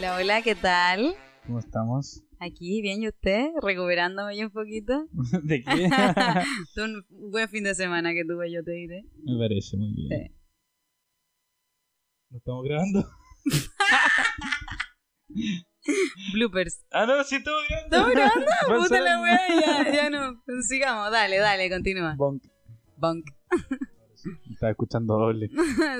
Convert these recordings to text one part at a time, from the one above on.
Hola, hola, ¿qué tal? ¿Cómo estamos? Aquí, bien, ¿y usted? Recuperándome yo un poquito. ¿De qué? Un buen fin de semana que tuve, yo te diré. Me parece muy bien. Sí. ¿Lo estamos grabando? Bloopers. Ah, no, sí estamos grabando. ¿Estamos grabando? Puta la wea, ya, ya no. Sigamos, dale, dale, continúa. Bonk. Bonk. Estaba escuchando doble.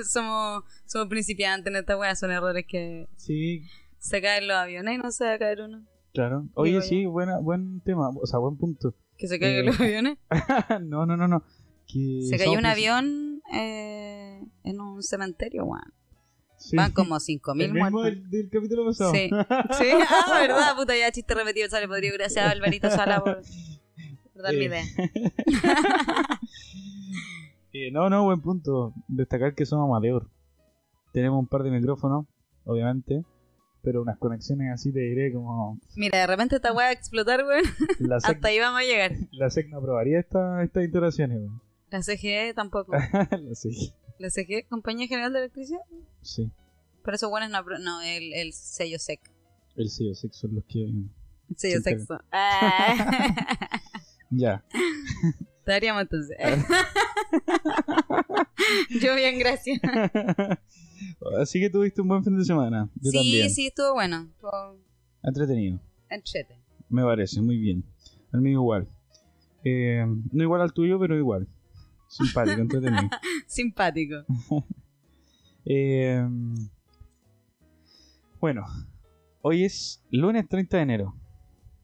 somos, somos principiantes en esta wea, son errores que Sí, se caen los aviones y no se va a caer uno. claro. Oye, Digo sí, buena, buen tema. O sea, buen punto. Que se caigan Eh, los aviones. no, no, no, no. Que Se cayó un princi- avión eh, en un cementerio, weón. Sí. Van como 5.000 El mismo muertos. del, del capítulo pasado. Sí. Sí, ah, verdad, puta, ya chiste repetido, sale podrido. Gracias, Alvarito Sala, por, por darme Eh, idea. Eh, no, no, buen punto. Destacar que somos amateur. Tenemos un par de micrófonos, obviamente, pero unas conexiones así te diré como Mira, de repente esta weá a explotar, weón. Hasta ahí vamos a llegar. la SEC no aprobaría esta, estas instalaciones. weón. La CGE tampoco. la SEC, La CGE, Compañía General de Electricidad. sí. Pero esos buenos no, no el, el sello SEC. El sello SEC son los que... El sello Sí, sexo. Ah. Ya. Estaríamos entonces. Yo bien, gracias. Así que tuviste un buen fin de semana. Yo sí, también. sí, estuvo bueno. Estuvo Entretenido. entrete. Me parece, muy bien. El mío igual. Eh, no igual al tuyo, pero igual. Simpático, entretenido. Simpático. Eh, bueno, hoy es lunes 30 de enero.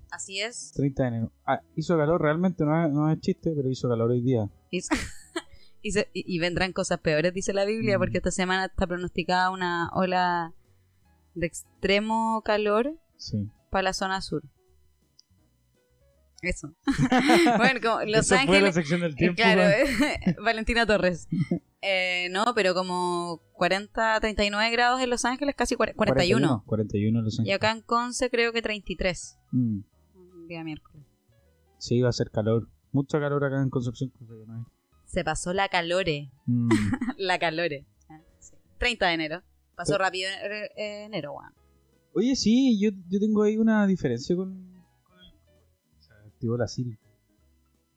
Así es. 30 de enero. Ah, hizo calor, realmente no es, no es chiste, pero hizo calor hoy día. Y, y se- y- y vendrán cosas peores, dice la Biblia, Mm. porque esta semana está pronosticada una ola de extremo calor Sí. para la zona sur. Eso. bueno, como Los Eso fue la Ángeles. sección del eh, tiempo. Claro, Valentina Torres. Eh, no, pero como 40, 39 grados en Los Ángeles, casi 40 41. 41 Los Y Ángeles. acá en Conce creo que 33. Mm, Un día miércoles. Sí, va a ser calor. Mucho calor acá en Concepción. cosa que no hay. Se pasó la calore. Mm, La calore. Ah, sí. 30 de enero. Pasó Pero- rápido enero, weón. Oye, sí, yo, yo tengo ahí una diferencia con... con el- o sea, activó la Siri.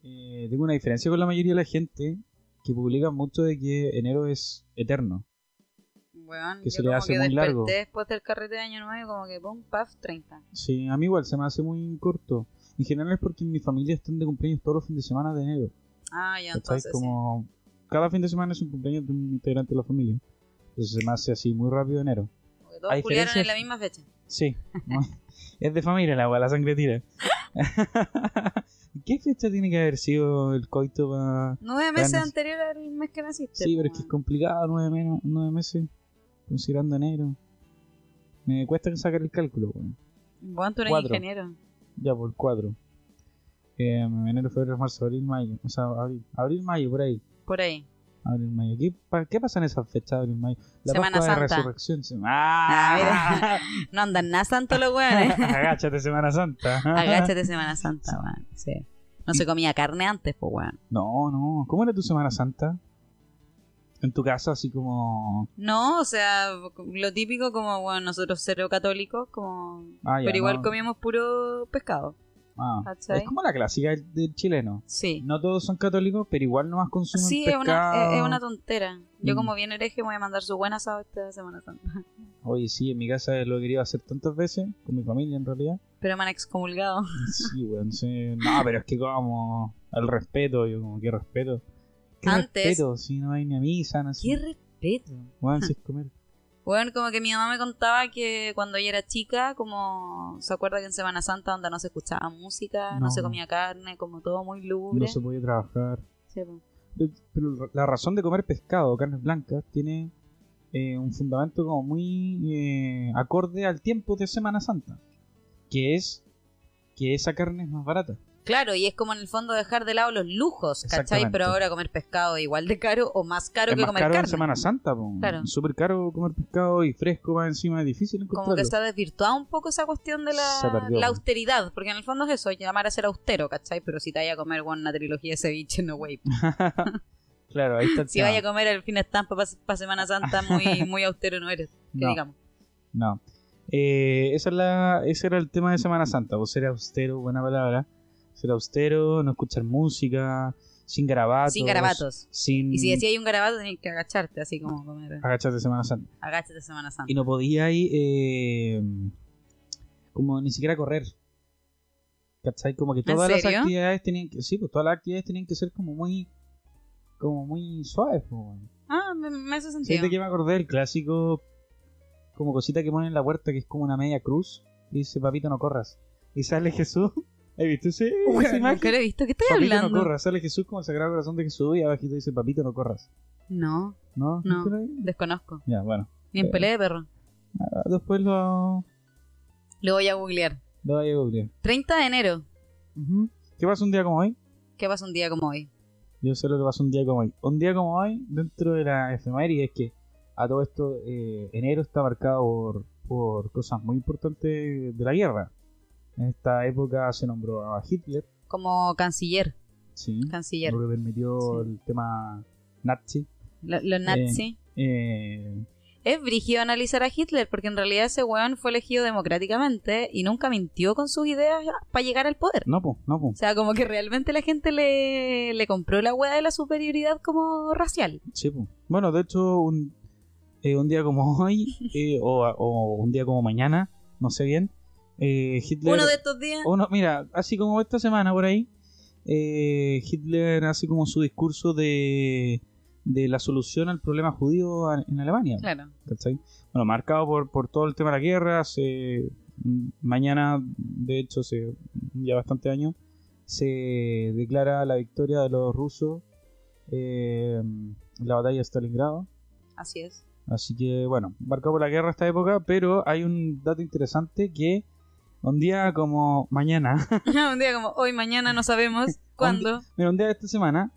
Eh, tengo una diferencia con la mayoría de la gente que publica mucho de que enero es eterno. Weón, Que se le como hace que muy largo. después del carrete de año nuevo, como que pum, paf, 30. Sí, a mí igual se me hace muy corto. En general es porque en mi familia están de cumpleaños todos los fines de semana de enero. Ah, ya, entonces. Como cada fin de semana es un cumpleaños de un integrante de la familia. Entonces se me hace así muy rápido enero. Porque todos en la misma fecha. Sí, es de familia la agua, la sangre tira. ¿Qué fecha tiene que haber sido el coito para.? Nueve meses Ganas. anterior al mes que naciste. Sí, pero es que es complicado, nueve, menos, nueve meses, considerando enero. Me cuesta sacar el cálculo, weón. Bueno, tú eres Cuatro. ingeniero. Ya por cuatro. Eh, enero, febrero, marzo, abril, mayo. O sea, abril, abril, mayo, por ahí. Por ahí. Abril, mayo. ¿Qué, pa- qué pasa en esas fechas, abril, mayo? La Semana Pascua de Santa. Resurrección. se- ¡Ah! No andan nada santo los weones. Agáchate, Semana Santa. Agáchate Semana Santa, weón. Sí. No se comía carne antes, pues, weón. No, no. ¿Cómo era tu Semana Santa? En tu casa, así como. No, o sea, lo típico como, bueno, nosotros cero católicos, como... Ah, ya, pero igual no. comíamos puro pescado. Ah, es como la clásica del, chileno. Sí. No todos son católicos, pero igual nomás consumen Sí, es pescado. una, es, es una tontera. Yo Mm. como bien hereje voy a mandar su buen asado esta Semana Santa. Oye, sí, en mi casa lo he querido hacer tantas veces, con mi familia en realidad. Pero me han excomulgado. Sí, weón, sí. No, pero es que como el respeto, yo como, ¿qué respeto? ¿Qué Antes- respeto? Si no hay ni a misa, no sé. ¡Qué respeto! Weón, si es comer. Bueno, como que mi mamá me contaba que cuando ella era chica, como se acuerda que en Semana Santa donde no se escuchaba música, no, No. se comía carne, como todo muy lúgubre. No se podía trabajar. Sí. Pero la razón de comer pescado o carnes blancas tiene eh, un fundamento como muy eh, acorde al tiempo de Semana Santa. Que es que esa carne es más barata. Claro, y es como en el fondo dejar de lado los lujos, ¿cachai? Pero ahora comer pescado es igual de caro o más caro es que más comer caro carne. en Semana Santa, po. Claro. Súper caro comer pescado y fresco va encima, es difícil Como que se ha desvirtuado un poco esa cuestión de la, perdió. la austeridad, porque en el fondo es eso, llamar a ser austero, ¿cachai? Pero si te vaya a comer bueno, una trilogía de ceviche, no wey. claro, ahí está el Si tema. vaya a comer el fin de estampa para Semana Santa, muy, muy austero no eres, que No. digamos. No. Eh, esa es la, ese era el tema de Semana Santa, vos ser austero, buena palabra. Ser austero, no escuchar música, sin garabatos. Sin garabatos. Sin Y si decía hay un garabato, tenías que agacharte, así como comer. agacharte Semana Santa. Agáchate Semana Santa. Y no podía ir eh, como ni siquiera correr. ¿Cachai? Como que todas las actividades tenían que, sí, pues todas las actividades tenían que ser como muy, como muy suaves, pues. Ah, me, me hace ¿Sabes sentido. de qué me acordé? El clásico, como cosita que ponen en la puerta que es como una media cruz. Y dice, papito, no corras. Y sale Jesús. ¿Has visto ese, Uy, esa imagen? nunca lo he visto. ¿Qué estoy Papito, hablando? no corras. Sale Jesús como el Sagrado Corazón de Jesús y abajito dice, papito, no corras. No, ¿No? No. Desconozco. Ya, bueno. Ni en Eh. pelea de perro. Ah, Después lo, Lo voy a googlear. lo voy a googlear. 30 de enero. Ujú. ¿Qué pasa un día como hoy? ¿Qué pasa un día como hoy? Yo sé lo que pasa un día como hoy. Un día como hoy, dentro de la efeméride, es que a todo esto, eh, enero está marcado por, por cosas muy importantes de la guerra. En esta época se nombró a Hitler, Como canciller. sí, Canciller. lo que permitió Sí. el tema nazi. Lo- Los nazis. Eh, Es brígido analizar a Hitler porque en realidad ese weón fue elegido democráticamente y nunca mintió con sus ideas para llegar al poder. no, pues, no, O pues. sea, como que realmente la gente le, le compró la weá de la superioridad como racial. Sí, pues. Bueno, de hecho, un, eh, un día como hoy, eh, o, o un día como mañana, no sé bien, eh, Hitler... Uno de estos días. Uno, mira, así como esta semana por ahí, eh, Hitler hace como su discurso de, de la solución al problema judío en Alemania. Claro. ¿cachai? Bueno, marcado por, por todo el tema de la guerra, se, mañana, de hecho, se, ya bastante años, se declara la victoria de los rusos eh, en la batalla de Stalingrado. Así es. Así que, bueno, marcado por la guerra esta época, pero hay un dato interesante que un día como mañana, un día como hoy, mañana, no sabemos cuándo. mira, un día de esta semana,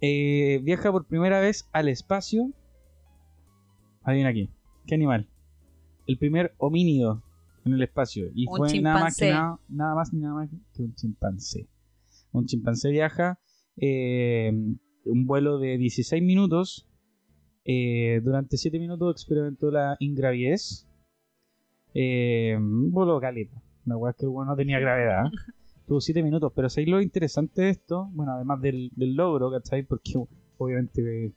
eh, viaja por primera vez al espacio. Adivina aquí, ¿qué animal? El primer homínido en el espacio. Y Un fue nada más, que nada, nada más ni nada más que un chimpancé. Un chimpancé viaja eh, un vuelo de 16 minutos. eh, durante 7 minutos experimentó la ingravidez. Eh, un vuelo La weá que el bueno no tenía gravedad. Tuvo 7 minutos. Pero ¿sabéis lo interesante de esto? Bueno, además del, del logro, ¿cachai? Porque obviamente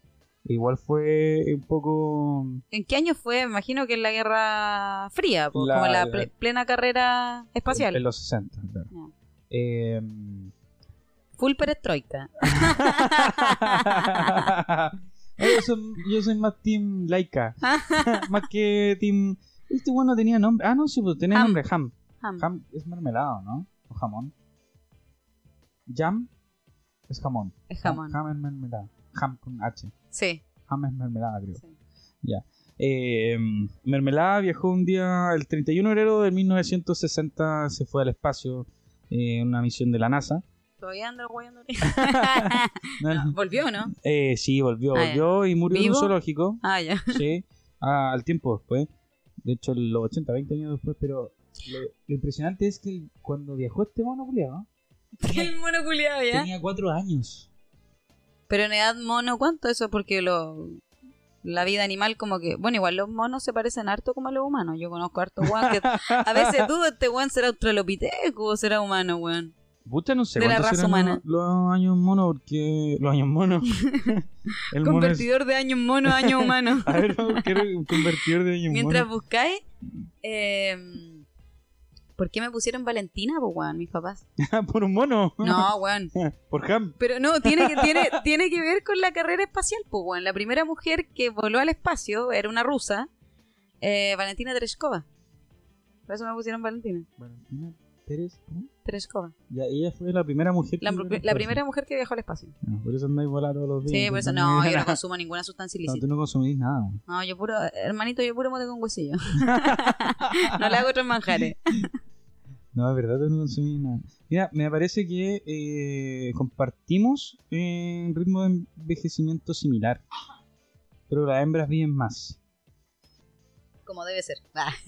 igual fue un poco. ¿En qué año fue? Me imagino que en la Guerra Fría, po, La- como la la- ple- plena carrera espacial. En los 60, claro. Ya. Eh, Full perestroika. yo, soy, yo soy más Team Laika. más que Team. Este bueno tenía nombre. Ah, no, sí, pues tenía Ham. nombre Ham. Ham. Ham es mermelado, ¿no? O jamón. Jam es jamón. Es jamón. Ham es mermelada. Ham con H. Sí. Ham es mermelada, creo. sí. Ya. Eh, Mermelada viajó un día, el 31 de enero de 1960, se fue al espacio eh, en una misión de la NASA. Todavía anda. No. ¿Volvió no? Eh, sí, volvió, Ah, volvió y murió en un ¿Vivo? zoológico. Ah, ya. Sí, ah, al tiempo después. De hecho, los 80, 20 años después. Pero lo, lo impresionante es que el- cuando viajó este mono culiao, El mono culiado ya. tenía 4 años. Pero en edad mono, ¿cuánto eso? Porque lo, la vida animal como que... Bueno, igual los monos se parecen harto como a los humanos. Yo conozco harto weón que... A veces dudo, este weón será australopiteco o será humano, weón. Pucha, no sé De la raza humana. Los, años mono, porque. Los años mono. el mono es. Convertidor de años mono a años humano. A ver, buscar un convertidor de años Mientras mono. buscáis... Eh, ¿Por qué me pusieron Valentina, pues, weón, mis papás? Por un mono. No, weón. Por Ham. Pero no, tiene que, tiene, tiene que ver con la carrera espacial, pues, weón. La primera mujer que voló al espacio era una rusa, eh, Valentina Tereshkova. Por eso me pusieron Valentina. Valentina. ¿cómo? Tereshkova. Ya, ella fue la primera mujer La, que viajó al la espacio. primera mujer que viajó al espacio. Ah, por eso andáis volando todos los días. Sí, por eso no, yo no consumo ninguna sustancia No, ilícita. tú no consumís nada. weón. No, yo puro, hermanito, yo puro mote con huesillo. no le hago otros manjares. No, es verdad, no consumís nada. Mira, me parece que eh, compartimos eh, un ritmo de envejecimiento similar. Pero las hembras viven más. Como debe ser. Ah,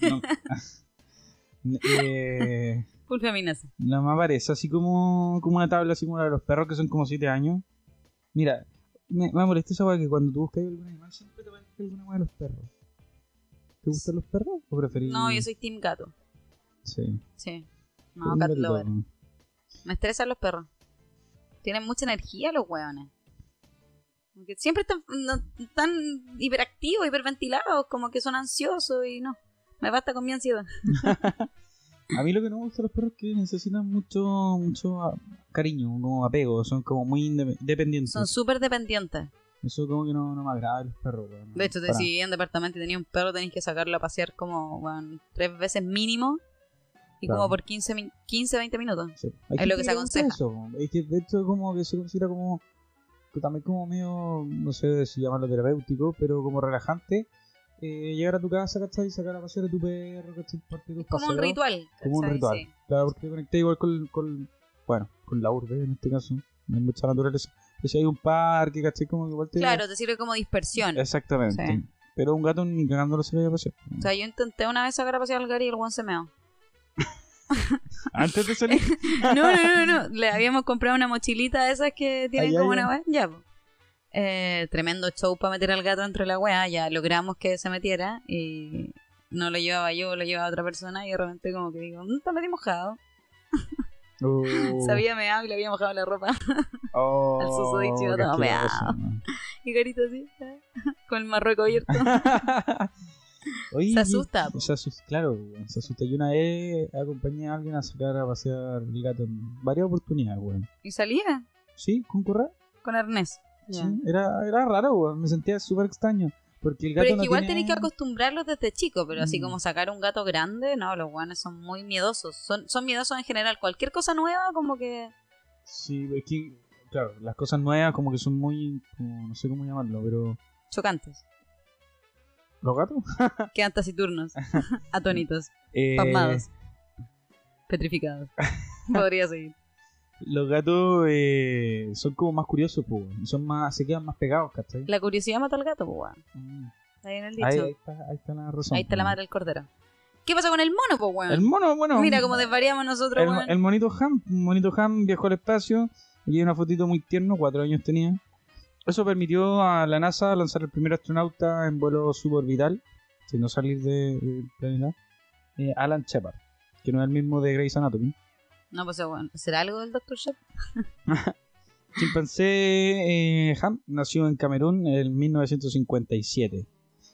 No. eh, full feminazi. no me aparece así como, como una tabla, así como la de los perros que son como 7 años. Mira, me, me molesta esa que cuando tú buscas alguna animal siempre te aparece alguna weá de los perros. ¿Te gustan los perros o preferís? No, yo soy team gato. Sí. Sí. No, cat lover. Me estresan los perros. Tienen mucha energía los hueones. Como que Siempre están, no- están hiperactivos, hiperventilados, como que son ansiosos y no. Me basta con mi ansiedad. A mí lo que no me gusta los perros es que necesitan mucho, mucho ah, cariño, como apego, son como muy dependientes. Son súper dependientes. Eso como que no, no me agrada los perros, weón. De hecho, te Para- si en departamento y tenías un perro, tenés que sacarlo a pasear como weón, tres veces mínimo. Y Claro. como por 15, min- 15, 20 minutos. Sí. Es lo que se le aconseja. eso. Es que de hecho como que se considera como que también como medio, no sé si llamarlo terapéutico, pero como relajante. eh, llegar a tu casa, ¿cachai? Y sacar a pasear a tu perro, ¿cachai? Parte de tus Como un ritual. Como un ritual. Sí. Claro, porque te conecté igual con, con, bueno, con la urbe en este caso. No hay mucha naturaleza. Pero si hay un parque, ¿cachai? Como igual te... Claro, te sirve como dispersión. Exactamente. Sí. Pero un gato ni cagándolo se vaya a pasear. O sea, yo intenté una vez sacar a pasear al Gary y el guan se meó. Antes de salir. No, no, no, no. Le habíamos comprado una mochilita de esas que tienen Ay, como ay, una wea. Ya, po. Eh, tremendo show para meter al gato dentro de la wea. Ya logramos que se metiera y no lo llevaba yo, lo llevaba otra persona y de repente como que digo, "Mm, está medio mojado. Se había meado y le había mojado la ropa. oh, al susodicho, todo meado. Y Garito así, ¿eh? con el marrueco abierto. Oye, Se asusta. Se asusta, claro, weón, se asusta. Yo una vez acompañé a alguien a sacar a pasear el gato en varias oportunidades, weón. Y salía Sí, con correa. con arnés. Sí, era, era raro, weón. Me sentía súper extraño. Porque el gato Pero es no que igual tiene... tenés que acostumbrarlos desde chico, pero así Mm. como sacar un gato grande, no, los guanes son muy miedosos. Son, son miedosos en general. Cualquier cosa nueva, como que. Sí, es que, claro, las cosas nuevas como que son muy... como- no sé cómo llamarlo, pero... chocantes. ¿Los gatos? Quedan taciturnos, atónitos, Eh, pasmados, petrificados. Podría seguir. Los gatos eh, son como más curiosos, pues. y Son más, se quedan más pegados, ¿cachai? La curiosidad mata al gato, pues. Mm. Ahí en el dicho. Ahí, Ahí, ahí está, ahí está la razón. está la madre del cordero. ¿Qué pasa con el mono, pues, weón? El mono, bueno. Mira cómo desvariamos nosotros, el, weón. el monito Ham, monito Ham viajó al espacio. Hay una fotito muy tierno, cuatro años tenía. Eso permitió a la NASA lanzar el primer astronauta en vuelo suborbital, sin no salir de- del planeta, eh, Alan Shepard, que no es el mismo de Grey's Anatomy. No, pues, weón. ¿Será algo del Dr. Shep? Chimpancé eh, Ham nació en Camerún en 1957.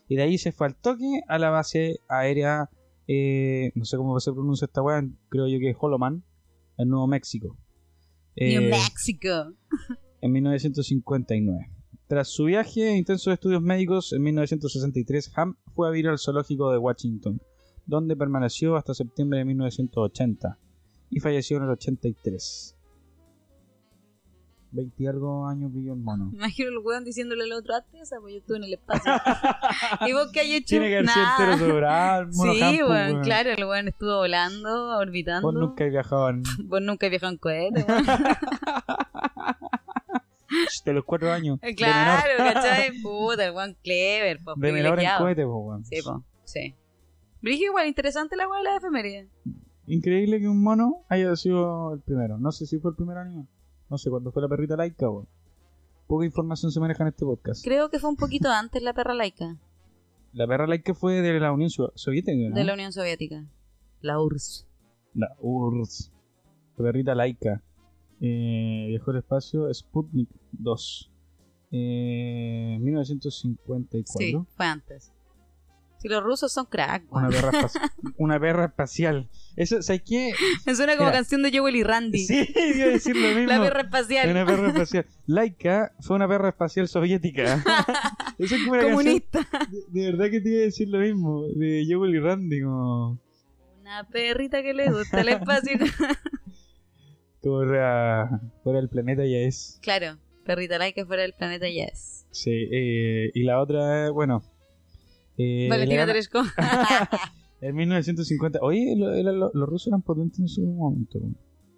Y de ahí se fue al toque a la base aérea, eh, no sé cómo se pronuncia esta weá, creo yo que es Holoman, en Nuevo México. New Eh, Mexico. en 1959. Tras su viaje e intensos estudios médicos, en 1963 Ham fue a vivir al zoológico de Washington, donde permaneció hasta septiembre de 1980 y falleció en el 83. 20 y algo años vivió el mono. Me imagino el weón diciéndole al otro, hazte esa, pues yo estuve en el espacio. y vos que hay hecho Tiene que haber sido el mono Sí, Ham, pues, weón, claro, el weón estuvo volando, orbitando. Vos nunca has viajado en... Vos nunca has viajado en cohete, weón. De los 4 años. de claro. ¿cachai? Puta, el weón clever, pues, De menor en cohete, weón. Sí, sí. Brigio, igual, interesante la weá de la efeméride. Increíble que un mono haya sido el primero. No sé si fue el primer animal. No sé cuándo fue la perrita laica, weón. Poca información se maneja en este podcast. Creo que fue un poquito antes la perra laica La perra laica fue de la Unión Soviética, ¿no? de la Unión Soviética. La URSS. La URSS. La perrita laica. Eh, viajó al espacio Sputnik 2. Eh, 1954. Sí, fue antes. Si los rusos son crack, Una perra, una perra espacial. Eso, ¿sabes qué? Me suena como Mira. canción de Joel y Randy. Sí, iba a decir lo mismo. la perra espacial. Una perra espacial. Laika fue una perra espacial soviética. Eso es como una canción- Comunista. De, de verdad que te iba a decir lo mismo. De Joel y Randy, como. Una perrita que le gusta el espacio. Fuera, fuera del planeta ya es. claro, perrita laica fuera del planeta Yes. Sí, eh, y la otra, bueno. Eh, Valentina Tereshko. En 1950. Oye, lo- lo- lo- los rusos eran potentes en su momento.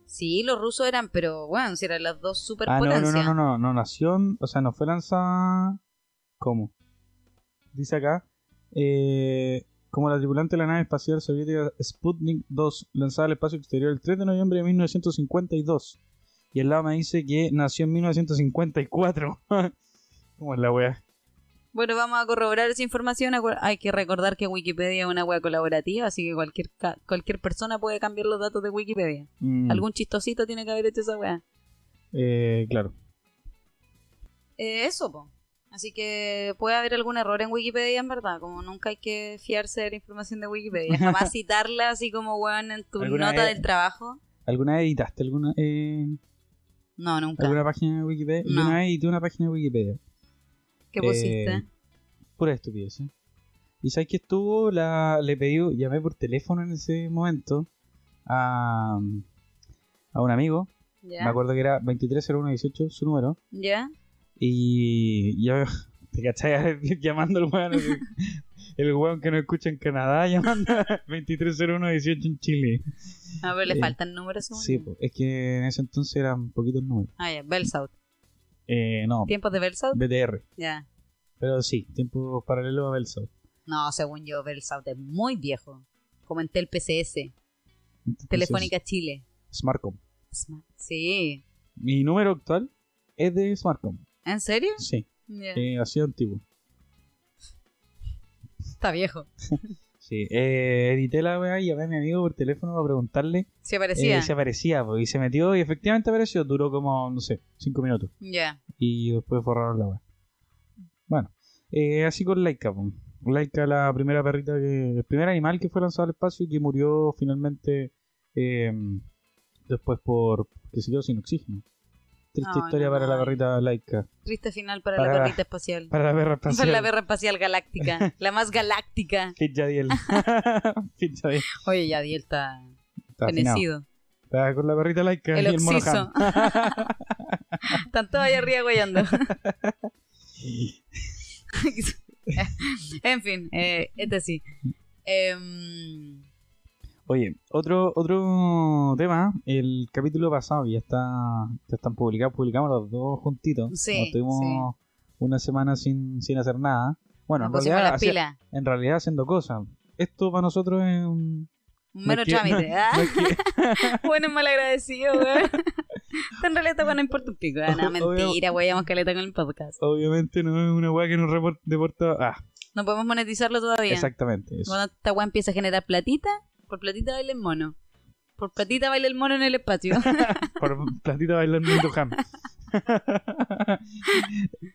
sí, los rusos eran, pero bueno, si eran las dos Ah, no, superpotencias. no, no, no, no, no nació, en- o sea, no fue lanzada. ¿Cómo? Dice acá, eh, como la tripulante de la nave espacial soviética Sputnik 2, lanzada al espacio exterior el 3 de noviembre de 1952. Y el lado me dice que nació en 1954. ¿Cómo es la wea? Bueno, vamos a corroborar esa información. Hay que recordar que Wikipedia es una web colaborativa, así que cualquier cualquier persona puede cambiar los datos de Wikipedia. Mm, Algún chistosito tiene que haber hecho esa weá. eh, claro. Eh, eso, po. Así que puede haber algún error en Wikipedia, en verdad. Como nunca hay que fiarse de la información de Wikipedia. Jamás citarla así como, weón, en tu ¿Alguna nota vez- del trabajo. ¿Alguna vez editaste alguna, eh, No, nunca. alguna página de Wikipedia? Yo No. una vez edité una página de Wikipedia. ¿Qué pusiste? Eh, pura estupidez. ¿eh? Y sabes que estuvo, la, le pedí, llamé por teléfono en ese momento a, a un amigo. ¿Ya? Me acuerdo que era 230118 su número. ¿Ya? Y yo, te cachai llamando al weón. El weón que no escucha en Canadá llamando a 230118 en Chile. A ver, le Eh, faltan números. Sí, po, es que en ese entonces eran poquitos números. Ah, ya. Bellsouth. Eh, no, ¿Tiempos de Bellsouth? BTR. Ya. Pero sí, tiempo paralelo a Belsouth. No, según yo, Bellsouth es muy viejo. Como en Tel PCS. Telefónica Chile. Smartcom. Smart. Sí. Mi número actual es de Smartcom. ¿En serio? Sí, Ya. eh, sido antiguo. Está viejo. Sí, eh, edité la weá y llamé a mi amigo por teléfono para preguntarle ¿Se parecía? eh, si aparecía. pues, y se metió y efectivamente apareció. Duró como, no sé, cinco minutos. Ya. Y después borraron la weá. Bueno, eh, así con Laika. po. Laika, la primera perrita que. El primer animal que fue lanzado al espacio y que murió finalmente eh, después por. que se quedó sin oxígeno. Triste historia no, para la perrita Laika. Triste final para, Para la perrita espacial. Para la perra Para espacial. la perra espacial galáctica. la más galáctica. Fit Yadiel. Fit Yadiel. Oye, Yadiel está Está fenecido. Está con la perrita Laika El y el. Están todos ahí arriba guayando. en fin, eh, este sí. Em, Oye, otro otro tema, el capítulo pasado que ya está ya están publicados, publicamos los dos juntitos. Sí, Como estuvimos una semana sin, sin hacer nada. Bueno, nos en realidad, pilas. en realidad haciendo cosas. Esto para nosotros es un... Que- trámite. ¿ah? bueno, es mal agradecido, weón. en realidad weá no importa un pico. Ah, Obvio- mentira, weyamos caleta con el podcast. obviamente no es una weá que nos report- deporta... Ah, No podemos monetizarlo todavía. exactamente. Eso. Cuando esta weá empieza a generar platita, por platita baila el mono. Por platita baila el mono en el espacio. Por platita bailando en tu ham.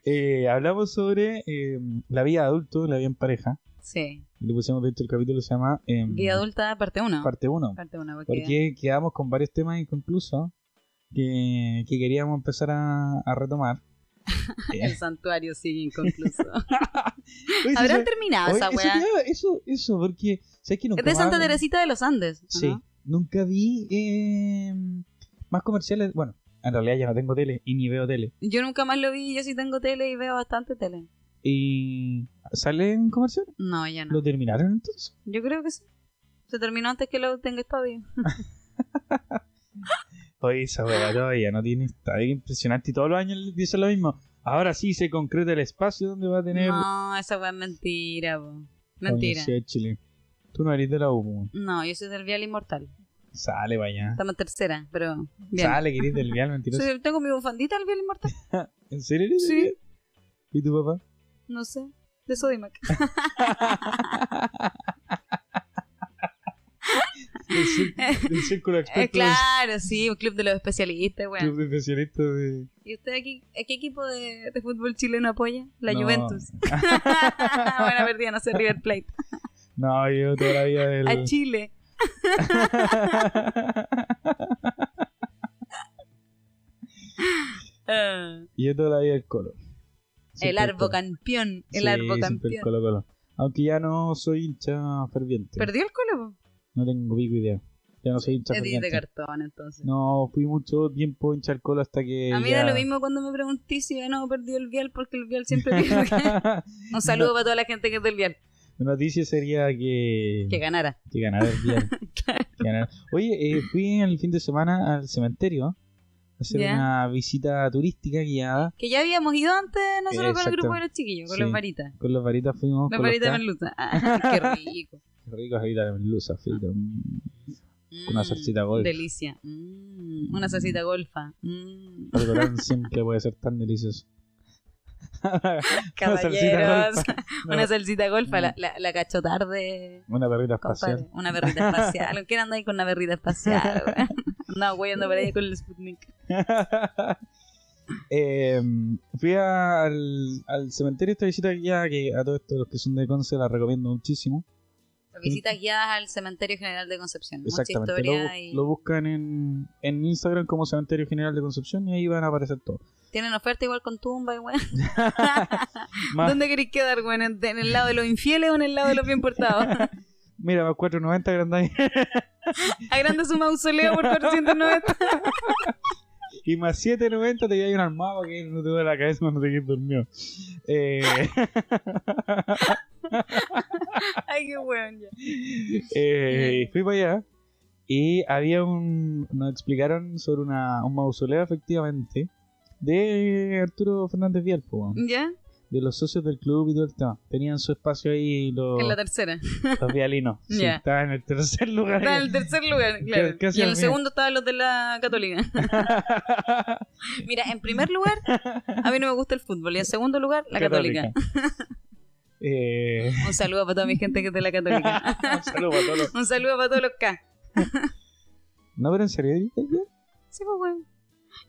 Eh, hablamos sobre eh, la vida adulto, la vida en pareja. sí. Y le pusimos, de hecho, el capítulo se llama em, Guía adulta, parte 1. Parte 1. Parte 1, porque... Porque quedamos con varios temas inconclusos que, que queríamos empezar a, a retomar. El santuario sigue inconcluso. Oye, ¿Habrán terminado oye, esa weá? eso, eso, porque ¿sabes que nunca Es de Santa Teresita de los Andes. ¿o Sí, no? nunca vi eh, más comerciales. Bueno, en realidad ya no tengo tele y ni veo tele. Yo nunca más lo vi, yo sí tengo tele y veo bastante tele. ¿Y salen comerciales? No, ya no. ¿Lo terminaron entonces? Yo creo que sí. Se terminó antes que lo tenga estadio. Esa weá todavía no tiene estadio impresionante y todos los años dicen lo mismo. Ahora sí se concreta el espacio donde va a tener No, esa es mentira, po. Mentira. Universidad de Chile. Tú no eres de la U, po. No, yo soy del Vial Inmortal. Sale, vaya. Estamos en tercera, pero bien. Sale, que eres del Vial, mentiroso. Sí, tengo mi bufandita del Vial Inmortal. ¿En serio eres Sí. del? ¿Y tu papá? No sé, de Sodimac. Del, cir- del círculo de Eh, expertos. claro, sí, un club de los especialistas, weón. Club de especialistas de. ¿Y usted aquí, a qué equipo de, de fútbol chileno apoya? La No. Juventus. bueno, perdida, no sé, River Plate. No, yo toda la vida del. A Chile. Ah, yo toda la vida del Colo. el Siempre Arbo Colo. campeón. El Sí, Arbo siempre el campeón. Colo Colo. Aunque ya no soy hincha ferviente. ¿Perdió el Colo? No tengo pico idea. Ya no soy hincha de cartón, entonces. No, fui mucho tiempo hincha al Colo hasta que. a mí ya... da lo mismo cuando me pregunté si ganó o perdió el Vial, porque el Vial siempre pierde. Un saludo para toda la gente que es del Vial. La noticia sería que. Que ganara. Que ganara el Vial. Que ganara. Oye, eh, fui el fin de semana al cementerio hacer una visita turística guiada. Que ya habíamos ido antes nosotros con el grupo de los chiquillos, con Sí. los varitas. Con los varitas fuimos. Los con varitas de K. merluza. Ah, qué rico. Qué rico varitas de merluza, frito. Mm. Una Mm, salsita golf. Delicia. Mm, una salsita golfa. Mm. Algo simple puede ser tan delicioso. Caballeros. golfa. Una salsita golfa, No. la, la, la cachó tarde. una perrita Compadre, espacial. una berrita espacial. ¿Quién anda ahí con una berrita espacial? Andaba güeyando por ahí con el Sputnik. Eh, fui al, al cementerio esta visita ya que a todos estos los que son de Conce la recomiendo muchísimo. Visitas guiadas al Cementerio General de Concepción. Mucha Exactamente. historia Lo, y lo buscan en, en Instagram como Cementerio General de Concepción y ahí van a aparecer todos. tienen oferta igual con tumba y weón. ¿Dónde queréis quedar, weón? ¿En, en el lado de los infieles o en el lado de los bien portados? Mira, más 490 grandes Agranda su mausoleo por 490. y más 790 te lleva un armado que no te duele la cabeza cuando te quedes dormido. Eh, Ay, qué weón ya. eh, fui para allá y había un. Nos explicaron sobre una, un mausoleo, efectivamente, de Arturo Fernández Vial. ¿Ya? De los socios del club y todo el tema. Tenían su espacio ahí los, En la tercera. los vialinos. Sí, Ya. estaba en el tercer lugar. Está en el tercer lugar, claro. y en el segundo estaban los de la Católica. Mira, en primer lugar, a mí no me gusta el fútbol. Y en segundo lugar, la Católica. Eh, Un saludo para toda mi gente que es de la Católica. un saludo para todos. los- Un saludo para todos los K. No, pero en serio, ¿viste el Vial? Sí, pues, weón.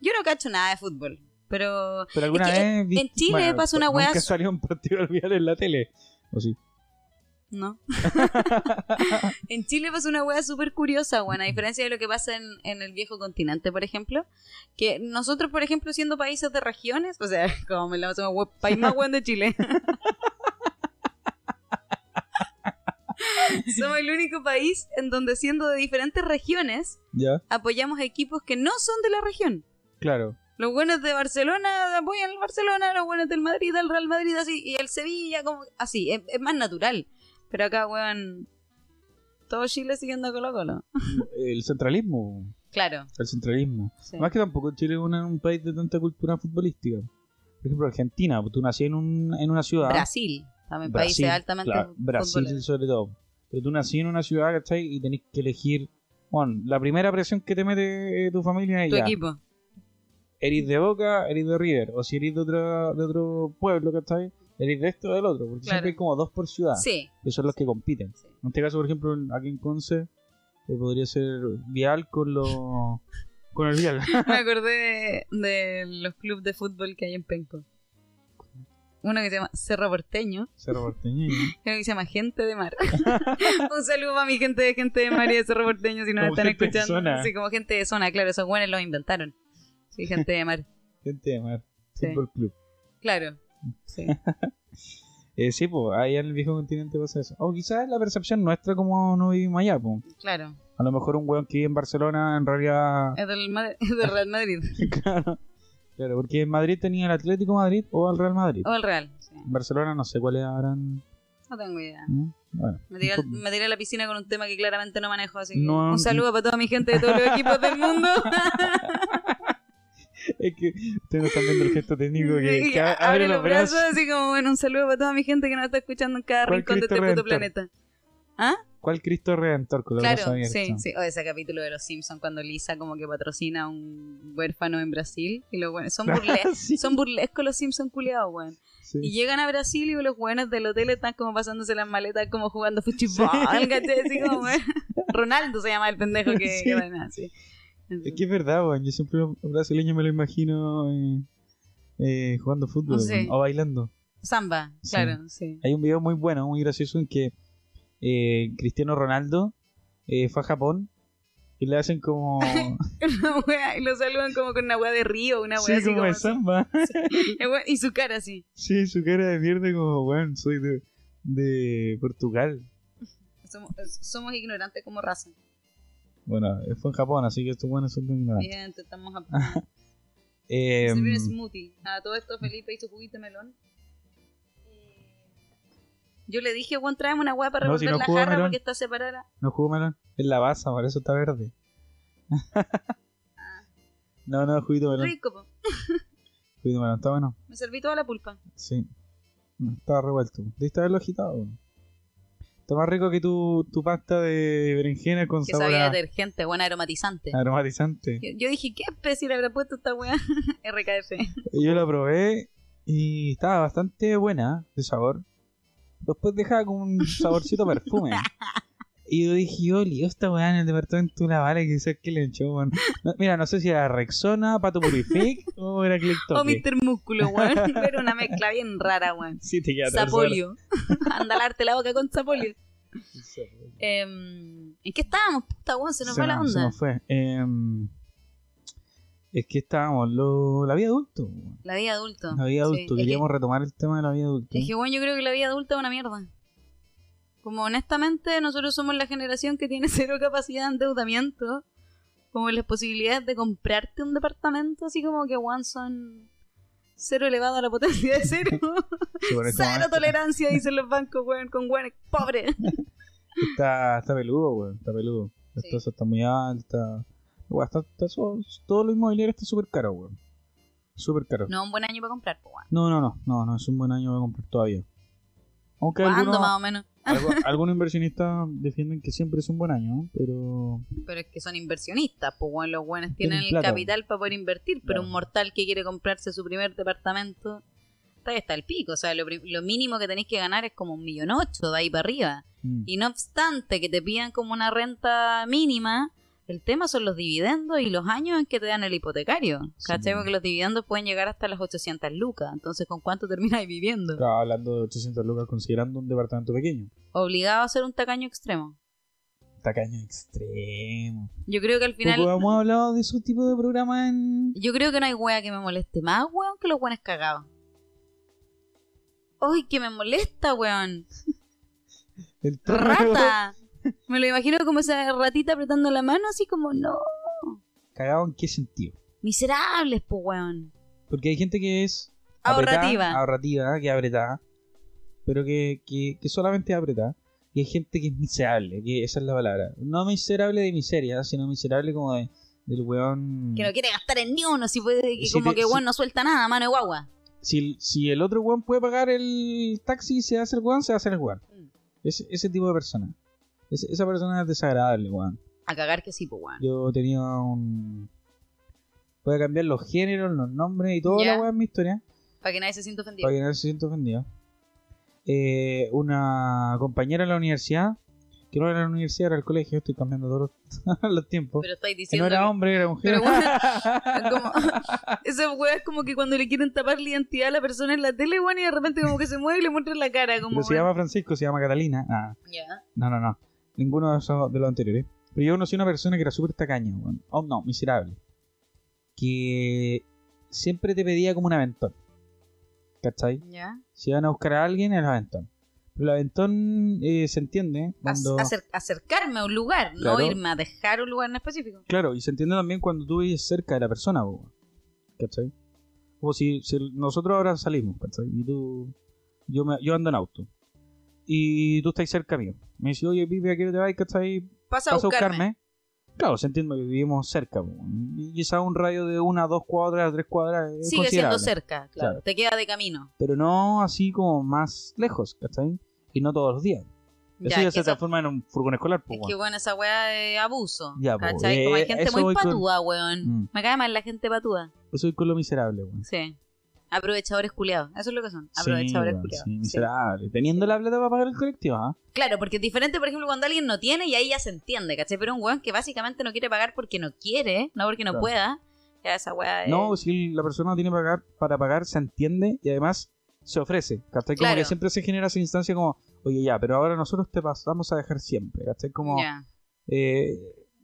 Yo no cacho nada de fútbol. Pero Pero alguna Es que vez. vi- en Chile pasa una weá Nunca salió un partido del Vial en la tele. ¿O sí? No. en Chile pasa una hueá súper curiosa, bueno, a diferencia de lo que pasa en, en el viejo continente, por ejemplo, que nosotros, por ejemplo, siendo países de regiones, o sea, como me la hue- país más bueno de Chile. Somos el único país en donde siendo de diferentes regiones Ya, apoyamos a equipos que no son de la región. claro. Los buenos de Barcelona apoyan al Barcelona, los buenos del Madrid al Real Madrid, así, y el Sevilla, como así, es, es más natural. Pero acá, weón, todo Chile siguiendo a Colo Colo. El centralismo. Claro. El centralismo. sí. Más que tampoco Chile es una- un país de tanta cultura futbolística. Por ejemplo, Argentina, tú nací en, un, en una ciudad. Brasil, también Brasil, países altamente claro, Brasil sobre todo. Pero tú nací en una ciudad, ¿cachai? Y tenés que elegir. Bueno, la primera presión que te mete eh, tu familia es Tu ya. equipo. Eres de Boca, eres de River. O si eres de otro, de otro pueblo, ¿cachai? Eres de esto o del otro. Porque Claro. siempre hay como dos por ciudad. Sí. Que son los que compiten. sí. En este caso, por ejemplo, aquí en Conce, eh, podría ser Vial con los. con el Vial. Me acordé de, de los clubes de fútbol que hay en Penco. Uno que se llama Cerro Porteño Cerro Porteño. y uno que se llama Gente de Mar. Un saludo para mi gente de Gente de Mar y de Cerro Porteño si nos Como están escuchando. Sí, como gente de zona, claro, esos buenos los inventaron. Sí, Gente de Mar. Gente de Mar. Sí. Fútbol Club. Claro. Sí. Eh, sí, pues, ahí en el viejo continente pasa eso. O quizás la percepción nuestra como no vivimos allá, pues. Claro. A lo mejor un weón que vive en Barcelona en realidad. Es del, Madrid- es del Real Madrid. claro. Claro, porque en Madrid tenía el Atlético Madrid o el Real Madrid. O el Real. Sí. En Barcelona no sé cuáles habrán. No tengo idea. ¿no? Bueno. Me tiré, al- me tiré a la piscina con un tema que claramente no manejo, así que No. un saludo para toda mi gente de todos los equipos del mundo. Es que ustedes no están viendo el gesto técnico que, que a- abre los brazos. así como, bueno, un saludo para toda mi gente que nos está escuchando en cada ¿Cuál rincón de este puto planeta. ¿Ah? ¿Cuál Cristo Redentor con los Claro, brazos abiertos? sí, sí. O ese capítulo de Los Simpsons cuando Lisa como que patrocina a un huérfano en Brasil y los buenos son, burle Sí, son burlescos los Simpsons culiados, weón. sí. Y llegan a Brasil y los buenos del hotel están como pasándose las maletas como jugando fútbol, ¿cachai? Así como. Ronaldo se llama el pendejo que, Sí. que van así. Es que es verdad, weón. Yo siempre los brasileños me lo imagino eh, eh, jugando fútbol Sí. o bailando. Samba, Sí. claro, sí. Hay un video muy bueno, muy gracioso en que eh, Cristiano Ronaldo fue a Japón y le hacen como. Una wea, y lo saludan como con una weá de río, una sí, weá así como como de samba. Y su cara así. sí, su cara de mierda, como, weón, soy de, de Portugal. Somos, somos ignorantes como raza. Bueno, eh, fue en Japón, así que estos buenos son ignorantes. Bien, te estamos a Eh, Se un smoothie. A todo esto Felipe hizo juguito de melón. Eh, Yo le dije, Juan, tráeme una weá para No, si no la jarra melón. porque está separada. no jugo melón. Es la basa, por eso está verde. no, no, juguito melón. Rico, po. Juguito melón, está bueno. Me serví toda la pulpa. Sí. No, estaba revuelto. Debiste haberlo agitado. Está más rico que tu, tu pasta de berenjena con Que sabor sabía a- detergente, buena aromatizante. aromatizante. Yo, yo dije, ¿qué especie le habrá puesto esta weá? RKF. Yo la probé Y estaba bastante buena de sabor. Después dejaba como un saborcito perfume. Y yo dije, yo lío esta weá en el departamento de una vale que sé que le echó, weón. No, mira, no sé si era Rexona, Pato Purific o era Click O Mr. Músculo, weón. Era una mezcla bien rara, weón. Sí, te queda tres horas. Sapolio. Anda a lavarte la boca con sapolio. Em, ¿En qué estábamos? Puta, weón, se nos fue la nos- Se onda. nos fue. Em, es que estábamos, lo, la vida adulto. La vida adulto. La vida Sí, adulto. es que- Queríamos retomar el tema de la vida adulta. Es que, bueno, yo creo que la vida adulta es una mierda. Como honestamente, nosotros somos la generación que tiene cero capacidad de endeudamiento. Como las posibilidades de comprarte un departamento, así como que, one son cero elevado a la potencia de cero. Cero tolerancia, dicen los bancos, weón, con weón pobres. Está, está peludo, weón. Está peludo. La Sí. tasa está muy alta. Weón, está, está todo lo inmobiliario está súper caro, weón. Súper caro. No, un buen año para comprar, weón. No, no, no, no, no es un buen año para comprar todavía. Aunque ¿Cuándo algunos, más o menos? Algunos inversionistas defienden que siempre es un buen año, pero Pero es que son inversionistas, pues bueno, los buenos tienen Tienen el plata, capital para poder invertir, pero Claro. un mortal que quiere comprarse su primer departamento, está ahí está el pico, o sea, lo, lo mínimo que tenéis que ganar es como un millón ocho de ahí para arriba. mm, Y no obstante que te pidan como una renta mínima, el tema son los dividendos y los años en que te dan el hipotecario. Sí. ¿Cachai? Porque los dividendos pueden llegar hasta las 800 lucas, entonces ¿con cuánto termináis viviendo? estaba hablando de 800 lucas considerando un departamento pequeño. Obligado a ser un tacaño extremo. Tacaño extremo. Yo creo que al final... Poco hemos hablado de ese tipo de programa en... Yo creo que no hay wea que me moleste más, weón, que los weones cagados. ¡Ay, que me molesta, weón! El ¡Rata! Me lo imagino como esa ratita apretando la mano, así como, no. ¿Cagado en qué sentido? Miserables, po, weón. Porque hay gente que es Ahorrativa. apretada, ahorrativa, que apretada, pero que, que, que solamente apretada. Y hay gente que es miserable, que esa es la palabra. No miserable de miseria, sino miserable como de, del weón. Que no quiere gastar en ni uno, si puede, que Si como te- que si- weón no suelta nada, mano de guagua. Si, el- si el otro weón puede pagar el taxi y se hace el weón, se hace el weón. Mm. Ese, ese tipo de persona. Esa persona es desagradable, weón. A cagar que sí, po, weón. Yo tenía un. Voy a cambiar los géneros, los nombres y toda Ya. la weá en mi historia. Para que nadie se sienta ofendido. Para que nadie se sienta ofendido. Eh, una compañera en la universidad, que no era la universidad, era el colegio, estoy cambiando todos los, los tiempos. Pero estáis que diciendo. no era que- hombre, era mujer. Pero bueno, como, esa weá es como que cuando le quieren tapar la identidad a la persona en la tele, weón, y de repente como que se mueve y le muestran la cara. Como, Pero se weón. llama Francisco, se llama Catalina. Ah, no, no, no. Ninguno de, esos, de los anteriores. Pero yo conocí a una persona que era súper tacaña, weón. Oh, no, miserable. Que siempre te pedía como un aventón. ¿Cachai? Ya. Si van a buscar a alguien, el aventón. Pero el aventón eh, se entiende cuando... acer- acercarme a un lugar, Claro. no irme a dejar un lugar en específico. Claro, y se entiende también cuando tú vives cerca de la persona. ¿cachai? O si, si nosotros ahora salimos, ¿cachai? Y tú, yo, me, yo ando en auto. Y tú estás cerca mío. Me dices, oye, Pipe, ¿a qué te vas? ¿Cachai? Pasa a ¿Vas a buscarme. buscarme? Claro, se entiende que vivimos cerca. Y quizá un radio de una, dos cuadras, tres cuadras es Sigue siendo cerca, claro. Claro. Te queda de camino. Pero no así como más lejos, ¿cachai? Y no todos los días. Eso Ya, ya, se eso- transforma en un furgón escolar, po, Es que bueno, esa weá es abuso. Ya, po, ¿Cachai? Como hay eh, gente muy voy con- patúa, weón. Mm. Me cae mal la gente patúa. Eso es con lo miserable, weón. Sí. Aprovechadores culiados. Eso es lo que son. Sí, Aprovechadores weón, culiados. sí, Sí. miserable. Teniendo la plata para pagar el colectivo, ¿ah? Claro, porque es diferente, por ejemplo, cuando alguien no tiene y ahí ya se entiende, ¿cachai? Pero un weón que básicamente no quiere pagar porque no quiere, no porque no Claro. pueda. Ya esa weá es... No, si la persona no tiene para pagar, para pagar, se entiende y además se ofrece. ¿Cachai? Como Claro. que siempre se genera esa instancia como, oye, ya, pero ahora nosotros te pasamos a dejar siempre. ¿Cachai? Como Ya. eh,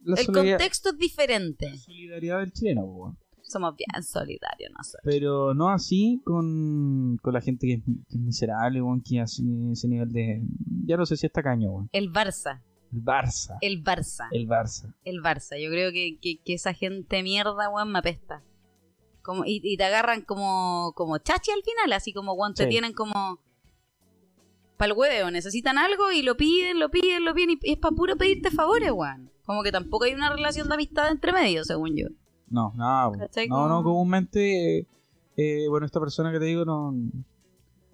El contexto es diferente. la solidaridad del chileno, weón. Somos bien solidarios nosotros. Pero no así con, con la gente que es, que es miserable, weón, que así ese nivel de. Ya no sé si es tacaño, weón. El Barça. El Barça. El Barça. El Barça. El Barça. Yo creo que, que, que esa gente mierda, weón, me apesta. Como, y, y te agarran como, como chachi al final, así como, weón, te Sí. tienen como... Para el huevo, necesitan algo y lo piden, lo piden, lo piden, y es para puro pedirte favores, weón. Como que tampoco hay una relación de amistad entre medio, según yo. No, nada. ¿Cachai? No, no, comúnmente, eh, eh, bueno, esta persona que te digo no,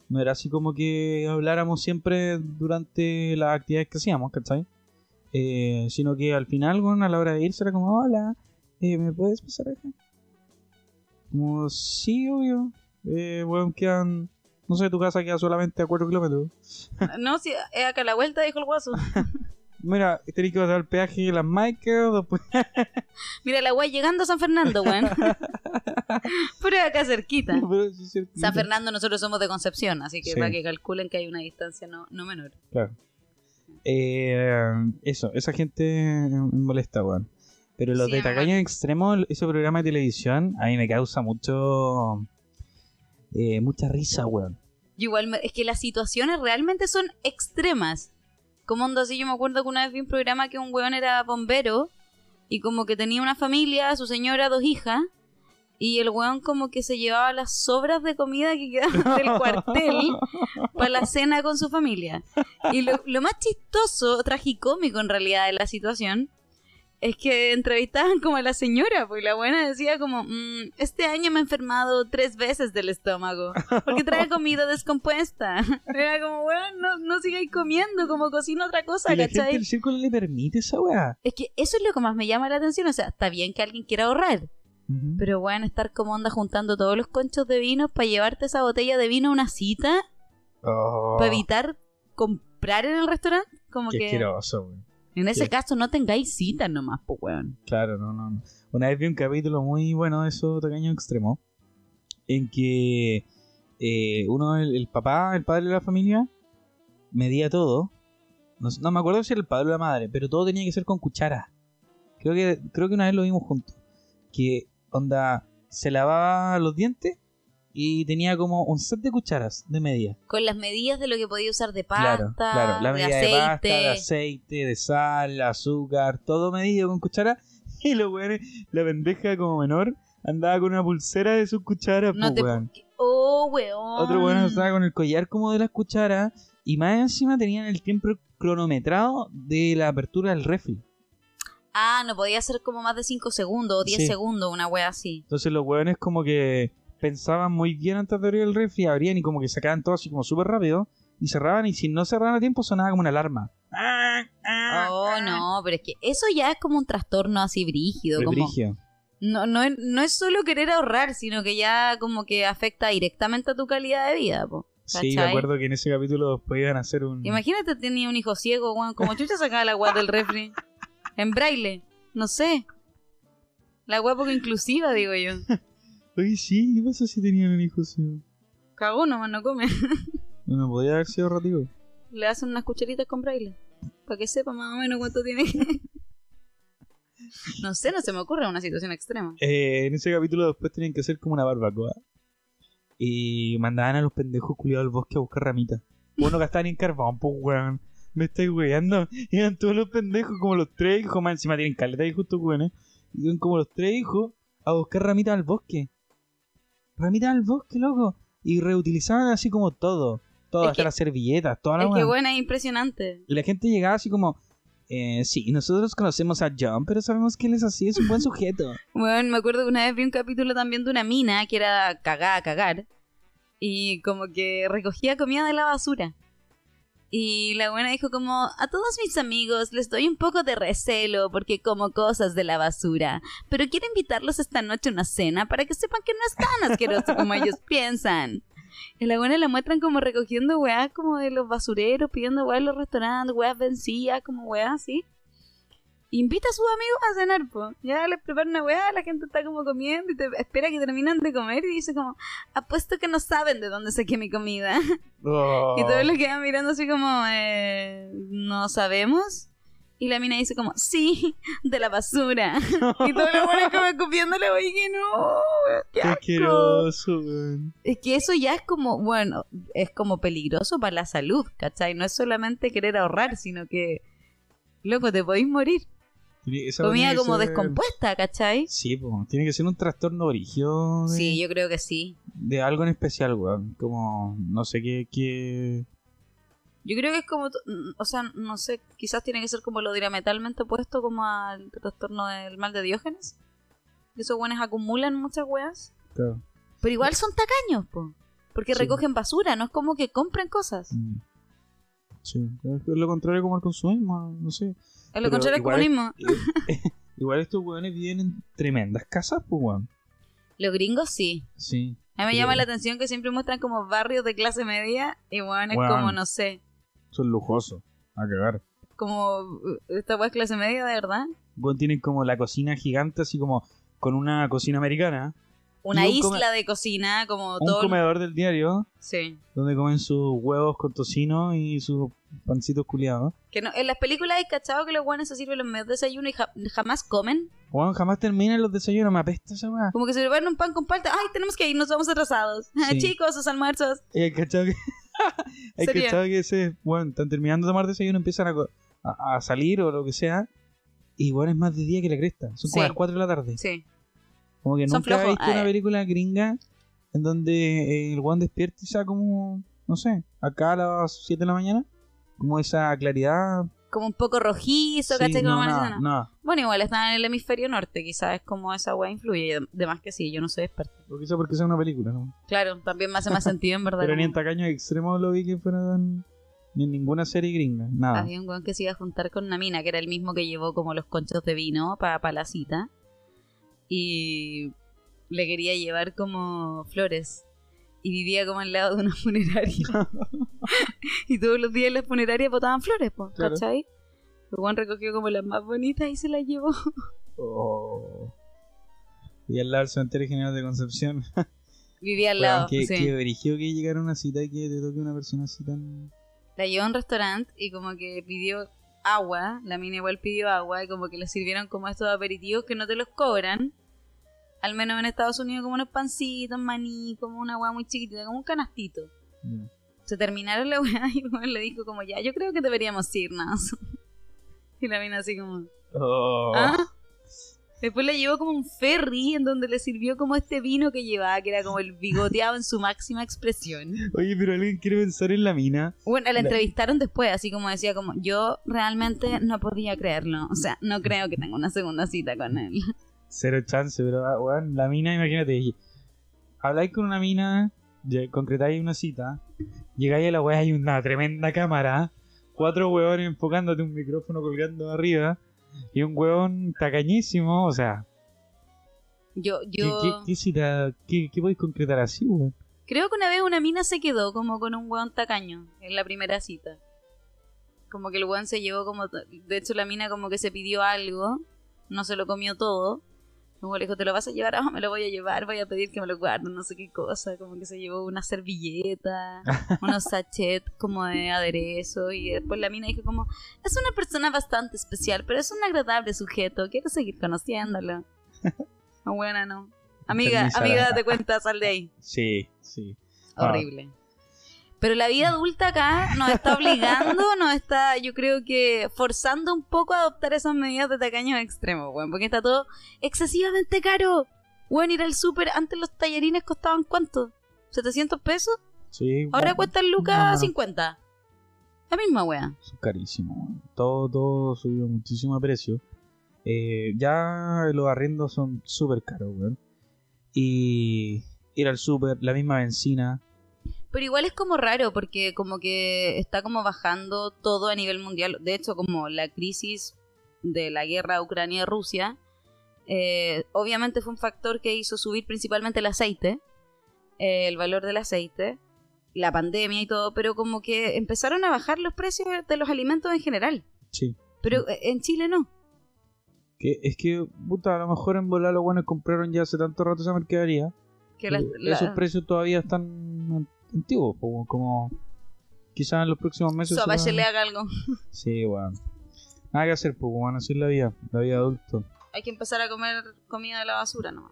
no era así como que habláramos siempre durante las actividades que hacíamos, ¿cachai? Eh, sino que al final, bueno, a la hora de irse era como, hola, eh, ¿me puedes pasar acá? Como, sí, obvio. Eh, weón, quedan. No sé, tu casa queda solamente a 4 kilómetros. No, si es acá a la vuelta, dijo el guaso. Mira, tenés que pasar el peaje de las Michael, después. Mira la guay llegando a San Fernando, weón. Pero acá cerquita. Pero sí es cerquita. San Fernando nosotros somos de Concepción, así que Sí. para que calculen que hay una distancia no, no menor. Claro. Eh, eso, esa gente me molesta, weón. Pero los Sí, de Tacaño Extremo, ese programa de televisión, a mí me causa mucho. eh, mucha risa, weón. Igual, es que las situaciones realmente son extremas. Como onda así, yo me acuerdo que una vez vi un programa que un weón era bombero y como que tenía una familia, su señora, dos hijas. Y el weón como que se llevaba las sobras de comida que quedaban del cuartel para la cena con su familia. Y lo, lo más chistoso, tragicómico en realidad de la situación, es que entrevistaban como a la señora, pues y la buena decía como, "Mm, este año me he enfermado tres veces del estómago, porque trae comida descompuesta. Era como, weón, no, no sigáis comiendo, como cocina otra cosa, y la gente ¿cachai? del círculo le permite esa weá. Es que eso es lo que más me llama la atención, o sea, está bien que alguien quiera ahorrar, pero weón, estar como onda juntando todos los conchos de vino para llevarte esa botella de vino a una cita, Oh, para evitar comprar en el restaurante, como qué que... asqueroso, weón. En ese caso no tengáis cita nomás, pues weón. Claro, no, no. Una vez vi un capítulo muy bueno de eso, Tacaño Extremo, en que eh, uno, el, el papá, el padre de la familia, medía todo. No me acuerdo si era el padre o la madre, pero todo tenía que ser con cuchara. Creo que, creo que una vez lo vimos juntos. Que, onda, se lavaba los dientes y tenía como un set de cucharas de medida. Con las medidas de lo que podía usar de pasta, Claro, claro. La de medida aceite. de pasta, de aceite, de sal, azúcar, todo medido con cuchara. Y los weones, la pendeja como menor, andaba con una pulsera de sus cucharas, No po, te weón. Oh, weón. Otro weón andaba con el collar como de las cucharas. Y más encima tenían el tiempo cronometrado de la apertura del refri. Ah, no podía ser como más de 5 segundos o 10 Sí. segundos, una wea así. Entonces los weones como que pensaban muy bien antes de abrir el refri, abrían y como que sacaban todo así como súper rápido. Y cerraban y si no cerraban a tiempo sonaba como una alarma. Oh, no, pero es que eso ya es como un trastorno así brígido. Como, brigio. no, no, no es solo querer ahorrar, sino que ya como que afecta directamente a tu calidad de vida, po. Sí, me acuerdo que en ese capítulo a hacer un... Imagínate tenía un hijo ciego. Como chucha sacaba la agua del refri. En braille. No sé. La agua poco inclusiva, digo yo. Oye, sí, ¿qué pasa si tenían un hijo así? Cagó nomás, no come. Bueno, podía haber sido rativo. Le hacen unas cucharitas con braille. Para que sepa más o menos cuánto tiene. No sé, no se me ocurre una situación extrema. Eh, en ese capítulo después tenían que hacer como una barbacoa. Y mandaban a los pendejos culiados al bosque a buscar ramitas. Bueno, gastaban en carbón, pues weón. Me estáis weando. Iban todos los pendejos, como los tres hijos, más encima tienen caleta y justo weones. Iban como los tres hijos a buscar ramitas al bosque. Ramitas al bosque, loco. Y reutilizaban así como todo. Todo, Es hasta que- las servilletas, toda la Es que weá. bueno, es impresionante. Y la gente llegaba así como, eh, sí, nosotros conocemos a John, pero sabemos que él es así, es un buen sujeto. Bueno, me acuerdo que una vez vi un capítulo también de una mina que era cagada a cagar. Y como que recogía comida de la basura. Y la buena dijo como, a todos mis amigos les doy un poco de recelo porque como cosas de la basura. Pero quiero invitarlos esta noche a una cena para que sepan que no es tan asqueroso como ellos piensan. Y la buena la muestran como recogiendo weas como de los basureros, pidiendo weas en los restaurantes, weas vencidas, como weas así. Invita a sus amigos a cenar, po. Ya les prepara una weá, la gente está como comiendo y te espera que terminan de comer y dice como, apuesto que no saben de dónde saqué mi comida. Oh. Y todos los quedan mirando así como, eh, no sabemos. Y la mina dice como, sí, de la basura. y todos los buenos como escupiéndole, oye, que no, qué asco. asqueroso. Es que eso ya es como, bueno, es como peligroso para la salud, ¿cachai? No es solamente querer ahorrar, sino que, loco, te podéis morir. Esa Comida como ser- descompuesta, ¿cachai? Sí, pues, tiene que ser un trastorno origio de, Sí, yo creo que sí. de algo en especial, weón. Como, no sé qué, qué... Yo creo que es como, o sea, no sé, quizás tiene que ser como lo diametralmente opuesto como al trastorno del mal de Diógenes. Esos buenos acumulan muchas weas. Claro. Pero igual son tacaños, po. Porque Sí. recogen basura, no es como que compren cosas. Mm. Sí, es lo contrario como el consumismo, no sé. Es lo contrario al igual es- comunismo. Igual estos weones viven en tremendas casas, pues, weón. Los gringos sí. Sí. A mí me llama la atención que siempre muestran como barrios de clase media y es Weón. como, no sé, Son lujosos. A cagar. como uh, esta weá es clase media de verdad. Weón, tienen como la cocina gigante, así como con una cocina americana. Una un isla de cocina, como Un todo. comedor del diario, Sí. donde comen sus huevos con tocino y sus pancitos culiados. Que no, en las películas hay cachado que los guanes se sirven los medios desayuno y ja- jamás comen. Weón, jamás terminan los desayunos, me apesta esa weá. Como que se preparan un pan con palta. Ay, tenemos que ir, nos vamos atrasados. Sí. Chicos, sus almuerzos. Y hay cachado que. hay Sería. cachado que se. Bueno, están terminando de tomar desayuno, empiezan a, co- a, a salir o lo que sea. Y bueno, es más de día que la cresta. Son como Sí. las 4 de la tarde. Sí. Como que Son nunca he visto una Ah, película gringa en donde eh, el guan despierta y sea como. No sé, acá a las 7 de la mañana. Como esa claridad. Como un poco rojizo, Sí, ¿cachai? no, no. nada. Bueno, igual están en el hemisferio norte, quizás es como esa weá influye. De, de más que sí, yo no soy experta. Lo quizá porque sea una película, ¿no? Claro, también me hace más sentido en verdad. Pero ni en tacaños extremos lo vi que fueran. Ni en ninguna serie gringa. Nada. Había un weón que se iba a juntar con una mina, que era el mismo que llevó como los conchos de vino para la cita. Y le quería llevar como flores. Y vivía como al lado de una funeraria. y todos los días en la funeraria botaban flores, po, Claro. ¿cachai? Weón recogió como las más bonitas y se las llevó. Oh. Y al lado del cementerio general de Concepción. Vivía al lado. qué, sí. qué brígido que llegar a una cita y que te toque una persona así tan. La llevó a un restaurante y como que pidió agua. La mina igual pidió agua y como que le sirvieron como estos aperitivos que no te los cobran. Al menos en Estados Unidos como unos pancitos, maní, como una agua muy chiquitita, como un canastito. Se terminaron la weá y weón le dijo como ya, yo creo que deberíamos irnos. y la mina así como... Oh. ¿Ah? Después le llevó como un ferry en donde le sirvió como este vino que llevaba, que era como el bigoteado en su máxima expresión. Oye, pero alguien quiere pensar en la mina. Bueno, la La- entrevistaron después, así como decía, como yo realmente no podía creerlo. O sea, no creo que tenga una segunda cita con él. Cero chance, pero ah, weón, la mina, imagínate. Habláis con una mina, concretáis una cita, llegáis a la weá, hay una tremenda cámara, cuatro huevones enfocándote un micrófono colgando arriba, y un huevón tacañísimo, o sea, Yo, ¿qué, yo qué, qué qué, qué podéis concretar así, weón? creo que una vez una mina se quedó como con un weón tacaño en la primera cita. Como que el weón se llevó como... De hecho, la mina como que se pidió algo, no se lo comió todo. Como le dijo, ¿te lo vas a llevar? Ah, me lo voy a llevar, voy a pedir que me lo guarden, no sé qué cosa. Como que se llevó una servilleta, unos sachets como de aderezo. Y después la mina dijo como, es una persona bastante especial, pero es un agradable sujeto, quiero seguir conociéndolo. No, buena, no. Amiga, amiga, date cuenta, sal de ahí. Sí, sí. Ah. Pero la vida adulta acá nos está obligando, nos está, yo creo que forzando un poco a adoptar esas medidas de tacaños extremos, weón, porque está todo excesivamente caro. Weón, ir al súper, antes los tallarines costaban cuánto? ¿700 pesos? Sí, Ahora bueno, cuestan no, lucas no. 50. La misma wea. Son carísimos, weón. Todo, todo subió muchísimo de precio. Eh, ya los arriendos son súper caros, weón. Y ir al súper, la misma benzina. Pero igual es como raro porque como que está como bajando todo a nivel mundial. De hecho, como la crisis de la guerra Ucrania-Rusia, eh, obviamente fue un factor que hizo subir principalmente el aceite, eh, el valor del aceite, la pandemia y todo, pero como que empezaron a bajar los precios de los alimentos en general. Sí. Pero en Chile no. Que es que, puta, a lo mejor en volar los buenos compraron ya hace tanto rato esa mercadería. Que las- la- Esos precios todavía están an- antiguos, como, como quizás en los próximos meses. Su se le haga algo. Sí, weón. Nada que hacer, pues, weón, así es la vida, la vida adulto. Hay que empezar a comer comida de la basura, ¿no?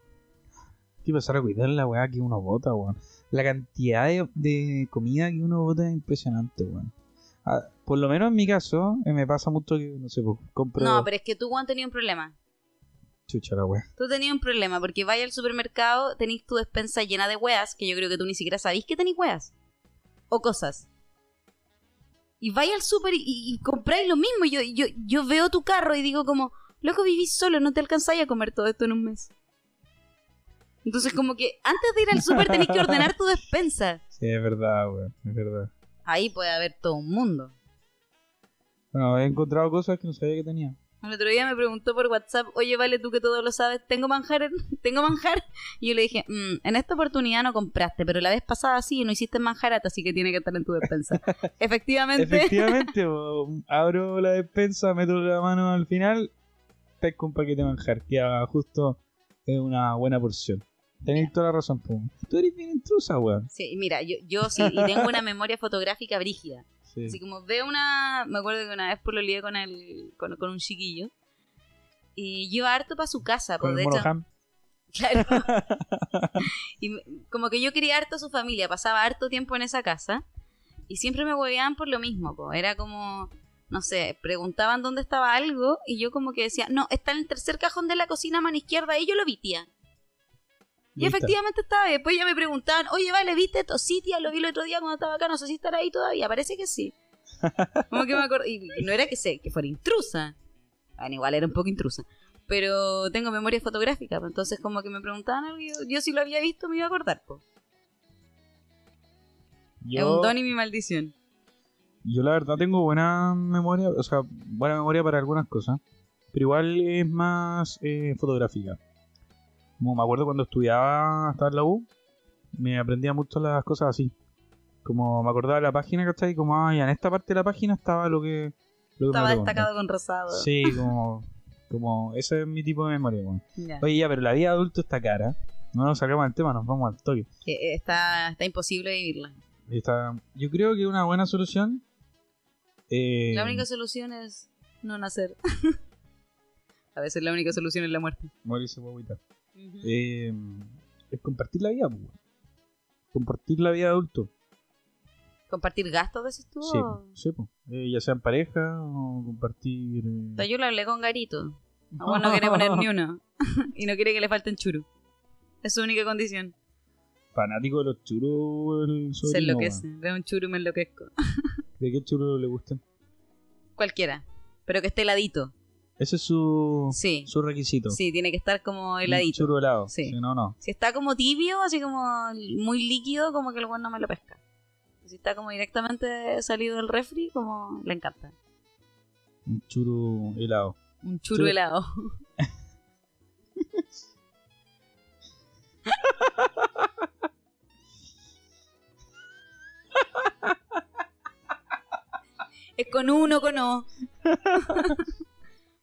Hay que empezar a cuidar la weá que uno bota, weón. La cantidad de, de comida que uno bota es impresionante, weón. Ah, por lo menos en mi caso, eh, me pasa mucho que, no sé, pues, compro No, pero es que tú, Juan, tenías un problema. Chucha la weá. Tú tenías un problema porque vais al supermercado, tenéis tu despensa llena de weas, que yo creo que tú ni siquiera sabéis que tenéis weas. O cosas. Y vais al super y, y compráis lo mismo. Yo, yo, yo veo tu carro y digo como, loco, vivís solo, no te alcanzáis a comer todo esto en un mes. Entonces como que antes de ir al super tenéis que ordenar tu despensa. Sí, es verdad, weón, es verdad. Ahí puede haber todo un mundo. Bueno, he encontrado cosas que no sabía que tenía. El otro día me preguntó por WhatsApp, oye, vale, tú que todo lo sabes, ¿tengo manjar? ¿Tengo manjar? Y yo le dije, "Mm, en esta oportunidad no compraste, pero la vez pasada sí, no hiciste manjarata, así que tiene que estar en tu despensa. Efectivamente, Efectivamente, abro la despensa, meto la mano al final, pesco un paquete de manjar, que justo es una buena porción. Tenéis toda la razón, po. Tú eres bien intrusa, weón. Sí, mira, yo, yo sí, y tengo una memoria fotográfica brígida. Sí. Así como veo una. Me acuerdo que una vez por lo lié con, el, con, con un chiquillo. Y yo harto para su casa, Con pues el de hecho. monojam. Claro. y como que yo quería harto a su familia, pasaba harto tiempo en esa casa. Y siempre me hueveaban por lo mismo, po. Era como. No sé, preguntaban dónde estaba algo y yo como que decía, no, está en el tercer cajón de la cocina a mano izquierda y yo lo vi, tía. Y Lista. efectivamente estaba. Después ya me preguntaban, oye, vale, ¿viste tía, lo vi el otro día cuando estaba acá, no sé si estará ahí todavía. Parece que sí. Como que me acuerdo. Y no era que sé, que fuera intrusa. Bueno, igual era un poco intrusa. Pero tengo memoria fotográfica, pues, entonces como que me preguntaban algo, yo, yo si lo había visto me iba a acordar. pues. Es un don y mi maldición. yo la verdad tengo buena memoria, o sea, buena memoria para algunas cosas, pero igual es más eh, fotográfica. Como me acuerdo cuando estudiaba, estaba en la U, me aprendía mucho las cosas así. Como me acordaba de la página, ¿cachai? Como, ya en esta parte de la página estaba lo que... Lo que me Estaba destacado con rosado. Sí, como, como ese es mi tipo de memoria. Oye, ya, pero la vida de adulto está cara. No nos sacamos del tema, nos vamos al toque. Que eh, está, está imposible vivirla. Está- yo creo que una buena solución. eh, La única solución es no nacer. a veces la única solución es la muerte. morirse guaguita. Eh, es compartir la vida, pues. Compartir la vida de adulto. ¿Compartir gastos, decís tú? Sí, o- sí, pues. Eh, ya sea en pareja o compartir. eh, O sea, yo lo hablé con Garito. Bueno, no quiere poner ni uno. y no quiere que le falten churu. Es su única condición. Fanático de los churos, el Se sobrino, enloquece. weón. Veo un churu y me enloquezco. ¿De qué churo le gustan? Cualquiera. Pero que esté heladito. Ese es su, Sí. su requisito. Sí, tiene que estar como Un heladito. churo helado. Sí. Si no, no. Si está como tibio, así como muy líquido, como que el weón no me lo pesca. Si está como directamente salido del refri, como le encanta. Un churo helado. Un churu Churu. helado. es con uno, con O.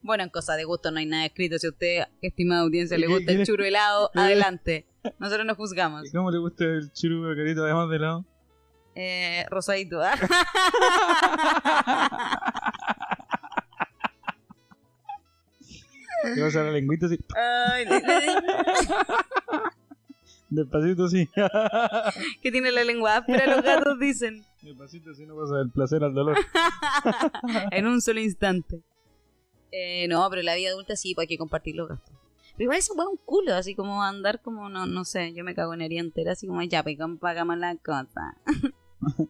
bueno, en cosa de gusto no hay nada escrito. Si a usted, estimada audiencia, le ¿Qué gusta el churu helado, adelante. Nosotros nos juzgamos. ¿Y cómo le gusta el churo carito además de helado? Eh, rosadito. ¿ah? Le vas a la lengüita así, Ay, le- le- despacito así. que tiene la lengua áspera, los gatos dicen. despacito así no pasa del placer al dolor. en un solo instante. Eh, no, pero la vida adulta sí, pues hay que compartir los gastos. Pero igual eso fue un culo, así como andar como, no, no sé, yo me cago en herida entera, así como, ya, pues ¿cómo pagamos la cosa.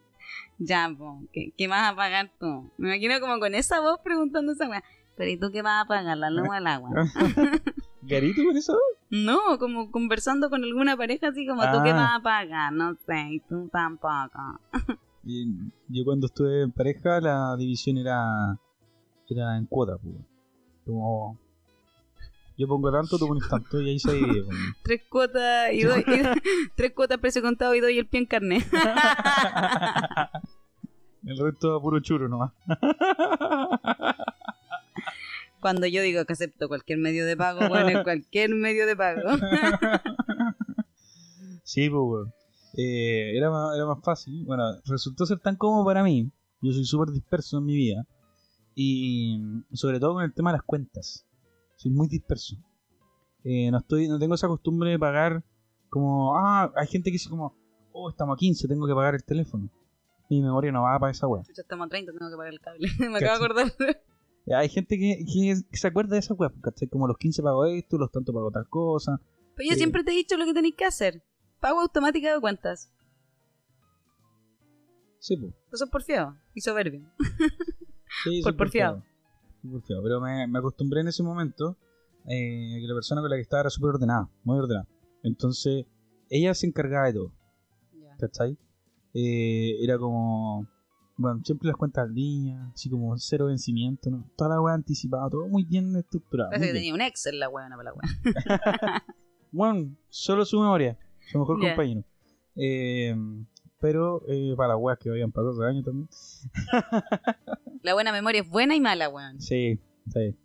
ya, pues, ¿qué, ¿qué vas a pagar tú? Me imagino como con esa voz preguntando esa weá. Pero ¿y tú qué vas a pagar? ¿La luz o el agua? ¿Garito con eso? no, como conversando con alguna pareja, así como, ¿tú qué Ah. vas a pagar? No sé, y tú tampoco. Yo cuando estuve en pareja la división era era en cuotas, pues. Como yo pongo tanto, tú pones tanto y ahí se divide. Tres cuotas y doy, y- tres cuotas precio contado y doy el pie en carne. El resto a puro churo nomás. Cuando yo digo que acepto cualquier medio de pago, bueno, es cualquier medio de pago. Sí, pues. Eh, era, más, era más fácil. Bueno, resultó ser tan cómodo para mí. Yo soy súper disperso en mi vida. Y sobre todo con el tema de las cuentas. Soy muy disperso. Eh, no estoy no tengo esa costumbre de pagar como... Ah, hay gente que dice como... Oh, estamos a 15, tengo que pagar el teléfono. Mi memoria no va para esa weá. Chucha, estamos a 30, tengo que pagar el cable. Me acabo de acordar. Eh, Hay gente que, que se acuerda de esa weá. ¿cachai? Como los 15 pago esto, los tanto pago tal cosa. Pero yo Sí. siempre te he dicho lo que tenéis que hacer. Pago automática de cuentas. Sí, pues. Eso es porfiado y soberbio. Sí, Por porfiado. Porfiado. Pero me, me acostumbré en ese momento eh, que la persona con la que estaba era súper ordenada, muy ordenada. Entonces, ella se encargaba de todo, ¿cachai? Eh, era como, Bueno, siempre las cuentas al día, así como cero vencimiento, ¿no? Toda la weá anticipada, todo muy bien estructurado. Parece que tenía un Excel la weá, no para la weá. Bueno, solo su memoria, su mejor compañero. Eh, pero eh, para las weas que vayan para 12 años también. La buena memoria es buena y mala, weón. Sí, sí.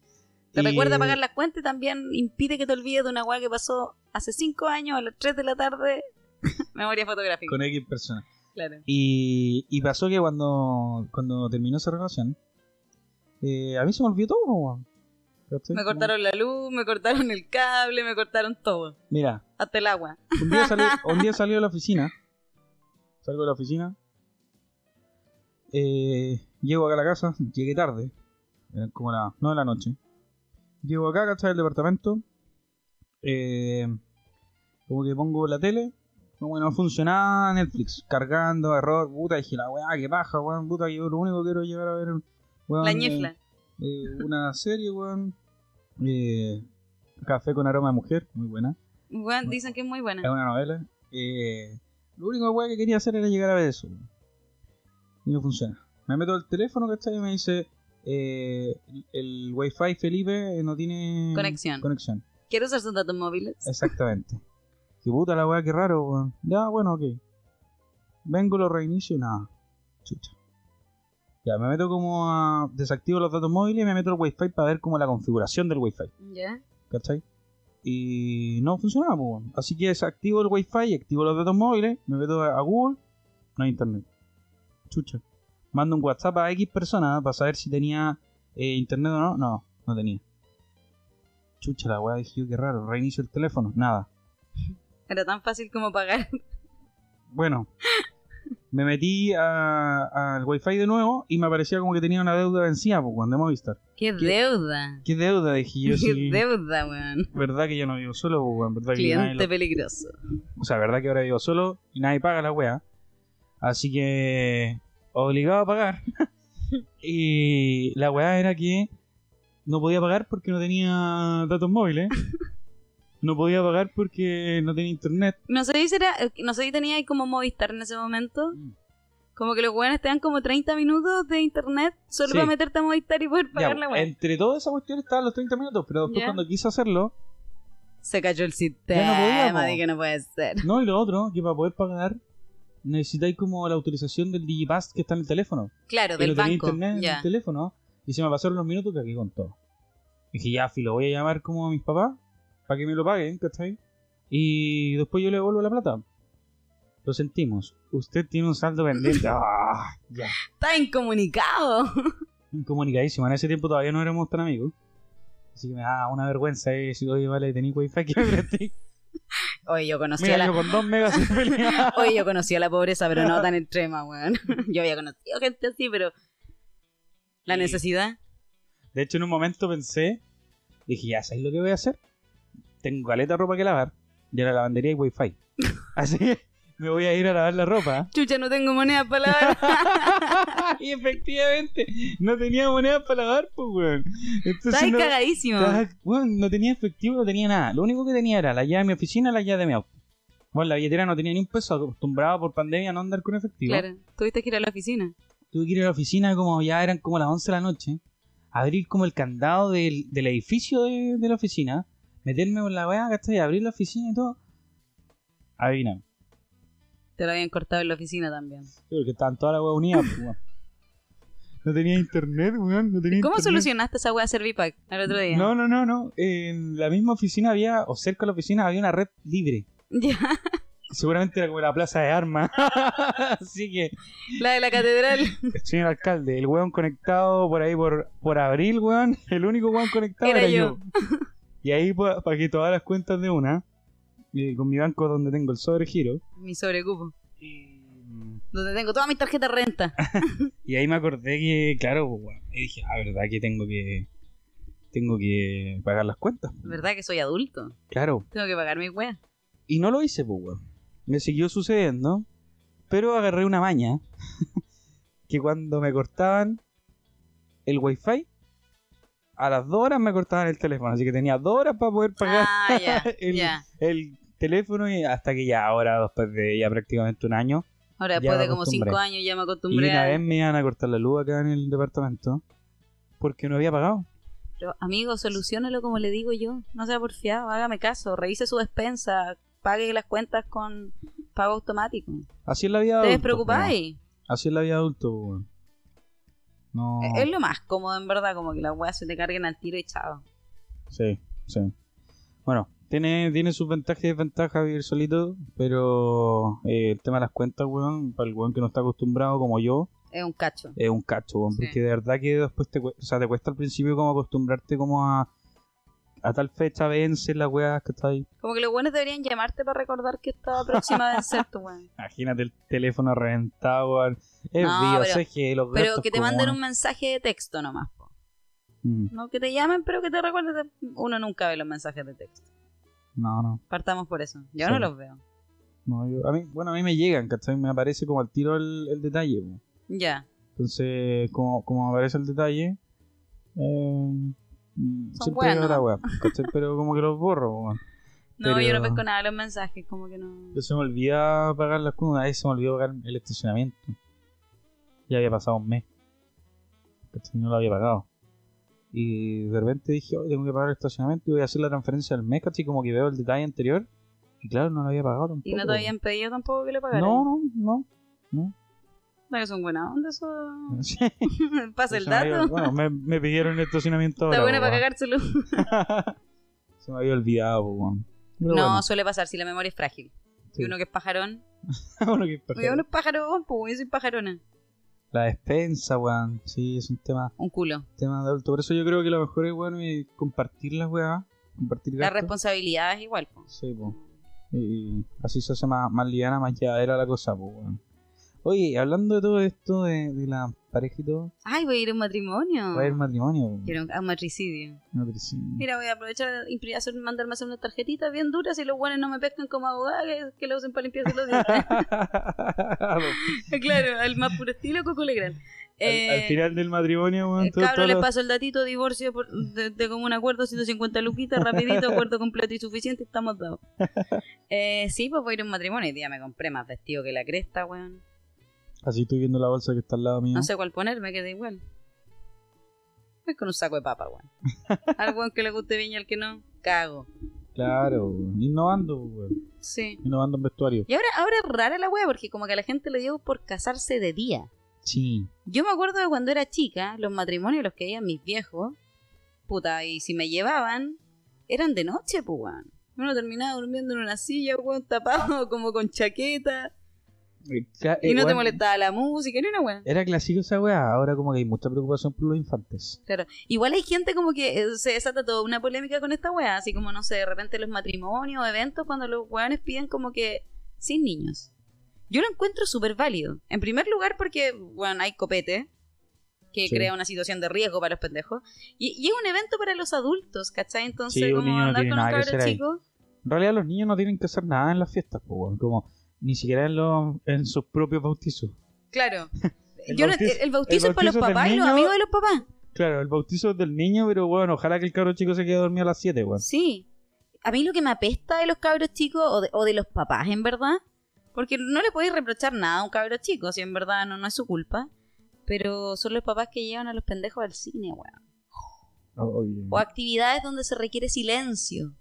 Te Y- recuerda pagar las cuentas y también impide que te olvides de una weá que pasó hace 5 años a las 3 de la tarde. memoria fotográfica. Con X personas. Claro. Y, y pasó que cuando, cuando terminó esa relación, eh, a mí se me olvidó todo, weón. Me Como- cortaron la luz, me cortaron el cable, me cortaron todo. Mira, Hasta el agua. un día, salí, un día salí de la oficina. Salgo de la oficina. Eh, llego acá a la casa. Llegué tarde. Eran como las 9 de la noche. Llego acá, ¿cachai? El departamento. Eh, como que pongo la tele. Como que no funcionaba Netflix. Cargando, error, puta. Dije, la weá, que paja, weón. Puta, yo lo único que quiero es llegar a ver. weón, La ñifla. eh, una serie, weón. Eh, Café con aroma de mujer, muy buena. Dicen que es muy Es buena. una novela. Eh, lo único que quería hacer era llegar a ver eso. Y no funciona. Me meto al teléfono, ¿cachai? Y me dice, eh, el, el Wi-Fi Felipe eh, no tiene Conexión. conexión. ¿Quieres usar sus datos móviles? Exactamente. Qué puta la weá, qué raro, weón. Ya, bueno, ok. Vengo, lo reinicio y nada. Chucha. Ya, me meto como a... Desactivo los datos móviles y me meto al Wi-Fi para ver como la configuración del Wi-Fi. Ya. ¿cachai? Y no funcionaba, pues. Así que desactivo el wifi, activo los datos móviles, me meto a Google, no hay internet. Chucha. Mando un WhatsApp a X persona para saber si tenía eh, internet o no. No, no tenía. Chucha, la weá, dije yo, qué raro. Reinicio el teléfono, nada. Era tan fácil como pagar. Bueno, me metí al wifi de nuevo y me aparecía como que tenía una deuda vencida, pues, weón, de Movistar. ¡Qué deuda! ¿Qué deuda? Dije yo, ¡Qué sí. deuda, weón! Verdad que yo no vivo solo, pues, weón. Verdad que nadie Cliente lo- peligroso. O sea, verdad que ahora vivo solo y nadie paga la wea. Así que obligado a pagar. y la wea era que no podía pagar porque no tenía datos móviles. No podía pagar porque no tenía internet. No sé si era, no sé si tenía ahí como Movistar en ese momento. Mm. Como que los weones te dan como 30 minutos de internet solo Sí. para meterte a Movistar y poder Ya, pagar la weá. entre toda esa cuestión estaban los 30 minutos, pero después Ya. cuando quise hacerlo, Se cayó el Ya sistema, no que no puede ser. no, y lo otro, que para poder pagar necesitáis como la autorización del Digipass que está en el teléfono. Claro, y del tenía banco. internet en Ya. el teléfono y se me pasaron los minutos que aquí con todo. Dije, ya, filo, voy a llamar como a mis papás para que me lo paguen, ¿cachai? Y después yo le devuelvo la plata. Lo sentimos. Usted tiene un saldo pendiente. Ah, ya. Está incomunicado. Incomunicadísimo. En ese tiempo todavía no éramos tan amigos. Así que me da una vergüenza eh, si oye, vale, tení wifi que me presté. Oye, yo conocí a la... yo con dos megas. Oye, yo conocí a la pobreza, pero no tan extrema, weón. Yo había conocido gente así, pero... La Sí. necesidad. De hecho, en un momento pensé, dije, ya, ¿sabes lo que voy a hacer? Tengo caleta de ropa que lavar y a la lavandería hay wifi. Así que me voy a ir a lavar la ropa. Chucha, no tengo moneda para lavar. y efectivamente, no tenía monedas para lavar, pues, weón. Estás no, cagadísimo. estaba- weón, no tenía efectivo, no tenía nada. Lo único que tenía era la llave de mi oficina y la llave de mi auto. Bueno, la billetera no tenía ni un peso, acostumbrado por pandemia a no andar con efectivo. Claro, tuviste que ir a la oficina. Tuve que ir a la oficina como ya eran como las 11 de la noche, abrir como el candado del, del edificio de, de la oficina, meterme con la weá, ¿cachai? Abrir la oficina y todo. Adivina. Te lo habían cortado en la oficina también. Sí, porque estaban todas las weas unidas, pues, weón. No tenía internet, weón. No tenía ¿Cómo internet. solucionaste esa wea Servipack el otro día? No, no, no, no. En la misma oficina había, o cerca de la oficina, había una red libre. Ya, Seguramente era como la plaza de armas. Así que, la de la catedral. señor alcalde, el weón conectado por ahí por, por abril, weón. El único weón conectado Era era, yo. yo. Y ahí pa- pagué todas las cuentas de una. eh, con mi banco donde tengo el sobregiro. Mi sobrecupo. Y, Donde tengo todas mis tarjetas de renta. y ahí me acordé que, claro, pues, y dije, ah, verdad que tengo que. Tengo que pagar las cuentas. ¿Verdad que soy adulto? Claro. Tengo que pagar mis weas. Y no lo hice, pues, weón. Me siguió sucediendo. Pero agarré una maña. que cuando me cortaban el wifi, a las dos horas me cortaban el teléfono. Así que tenía dos horas para poder pagar Ah, el, teléfono. Y hasta que ya ahora, después de ya prácticamente un año, Ahora después de como cinco años ya me Y acostumbré una a... vez me iban a cortar la luz acá en el departamento porque no había pagado. Pero, amigo, solucionalo como le digo yo. No sea porfiado, hágame caso. Revise su despensa. Pague las cuentas con pago automático. Así es la vida ¿Te adulto. despreocupáis? po. Así es la vida adulto, po, weón. No. Es es lo más cómodo, en verdad. Como que las weas se te carguen al tiro y chao. Sí, sí. Bueno, tiene, tiene sus ventajas y desventajas vivir solito, pero eh, el tema de las cuentas, weón, para el weón que no está acostumbrado como yo, Es un cacho. es un cacho, weón, Sí. porque de verdad que después te, o sea, te cuesta al principio como acostumbrarte como a, a tal fecha vence que está ahí. Como que los buenos deberían llamarte para recordar que estaba próxima a vencer tu weón. Imagínate el teléfono reventado, weón. Es No, pero- CG, los Pero que te manden un mensaje de texto nomás. po. Mm, No que te llamen, pero que te recuerden. Uno nunca ve los mensajes de texto. No, no. Partamos por eso. Yo Sí. no los veo. no yo- a mí, bueno, a mí me llegan, ¿cachai? Me aparece como al tiro el, el detalle, weón. Ya. Entonces, como, como aparece el detalle, eh, siempre buenos. veo la web. Pero como que los borro, weón. No, yo no pesco nada de los mensajes. Como que no. Yo se me olvida pagar las cosas, una vez se me olvidó pagar el estacionamiento. Ya había pasado un mes. ¿Cachai? No lo había pagado. Y de repente dije, hoy tengo que pagar el estacionamiento y voy a hacer la transferencia del mes, ¿cachai? Como que veo el detalle anterior. Y claro, no lo había pagado tampoco. Y no te habían pedido tampoco que le pagaran. No, no, no. no. No, que son buena onda, eso. Sí, Pasa el se me dato. Bueno, me, me pidieron el estacionamiento ahora. Está buena para cagárselo. Se me había olvidado, weón. No, bueno, suele pasar si la memoria es frágil. sí. Y uno que es pajarón. Bueno, que Oye, uno es pajarón, pues yo soy pajarona. La despensa, weón. Sí, es un tema, Un culo. tema de adulto. Por eso yo creo que lo mejor es, weón, es compartir las weas. Compartir La responsabilidad es igual, pues. Sí, po. Y así se hace más, más liviana, más llevadera la cosa, po, weón. Oye, hablando de todo esto, de, de la pareja y todo, Ay, voy a ir a un matrimonio. va a haber matrimonio, po. Quiero a un matricidio. Sí. Mira, voy a aprovechar de hacer, mandarme a hacer unas tarjetitas bien duras y los buenos no me pescan como abogada que, que lo usen para limpiarse los dientes. claro, al más puro estilo Coco Legrand. Eh, al, al final del matrimonio, el todo- cabro todo le lo- paso el datito, divorcio por- de, de común acuerdo, 150 luquitas, rapidito, acuerdo completo y suficiente, estamos dados. Eh, sí, pues voy a ir a un matrimonio y día me compré más vestido que la cresta, weón. Así estoy viendo la bolsa que está al lado mío. No sé cuál poner, me quedé igual. Voy con un saco de papa, weón. Al weón que le guste viña, al que no, cago. Claro, innovando, weón. Sí. innovando en vestuario. Y ahora, ahora es rara la wea porque como que a la gente le dio por casarse de día. Sí, Yo me acuerdo de cuando era chica, los matrimonios los que veían mis viejos, puta, y si me llevaban, eran de noche, pues, weón. Uno terminaba durmiendo en una silla, weón, tapado como con chaqueta, y no te molestaba la música, ni una weón. Era clásico esa weá, ahora como que hay mucha preocupación por los infantes. Claro. Igual hay gente como que eh, se desata toda una polémica con esta weá, así como, no sé, de repente los matrimonios o eventos cuando los weones piden como que sin niños. Yo lo encuentro súper válido. En primer lugar porque, bueno, hay copete, que Sí. crea una situación de riesgo para los pendejos. Y, y es un evento para los adultos, ¿cachai? Entonces, Sí, como no andar tiene con un cabro chico. En realidad los niños no tienen que hacer nada en las fiestas, weón, como ni siquiera en, los, en sus propios bautizos. Claro. El Yo no- bautizo- el bautizo es para los papás y los niño- amigos de los papás. Claro, el bautizo es del niño, pero bueno, ojalá que el cabro chico se quede dormido a las 7, weón. Sí. A mí lo que me apesta de los cabros chicos o de, o de los papás, en verdad, porque no le podéis reprochar nada a un cabro chico, si en verdad no, no es su culpa, pero son los papás que llevan a los pendejos al cine, weón. O actividades donde se requiere silencio.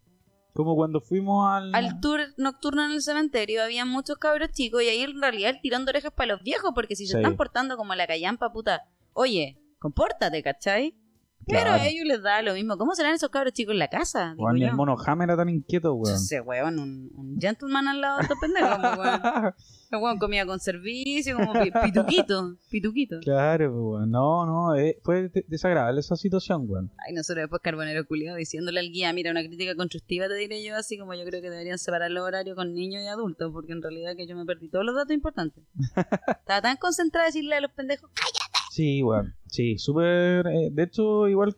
Como cuando fuimos al... Al tour nocturno en el cementerio había muchos cabros chicos y ahí en realidad el tirón de orejas para los viejos, porque si se Sí. están portando como la callampa, puta, oye, compórtate, ¿cachai? Pero Claro. a ellos les da lo mismo. ¿Cómo serán esos cabros chicos en la casa? Digo yo. el mono Ham era tan inquieto, weón. Ese weón, un, un gentleman al lado de estos pendejos, pues, weón. El weón comía con servicio, como pi- pituquito, pituquito. claro, weón. No, no, eh, fue de- desagradable esa situación, weón. Ay, nosotros después Carbonero culiado diciéndole al guía, mira, una crítica constructiva te diré yo, así como yo creo que deberían separar los horarios con niños y adultos, porque en realidad que yo me perdí todos los datos importantes. Estaba tan concentrada en decirle a los pendejos, Sí, weón. Sí, súper... eh, de hecho, igual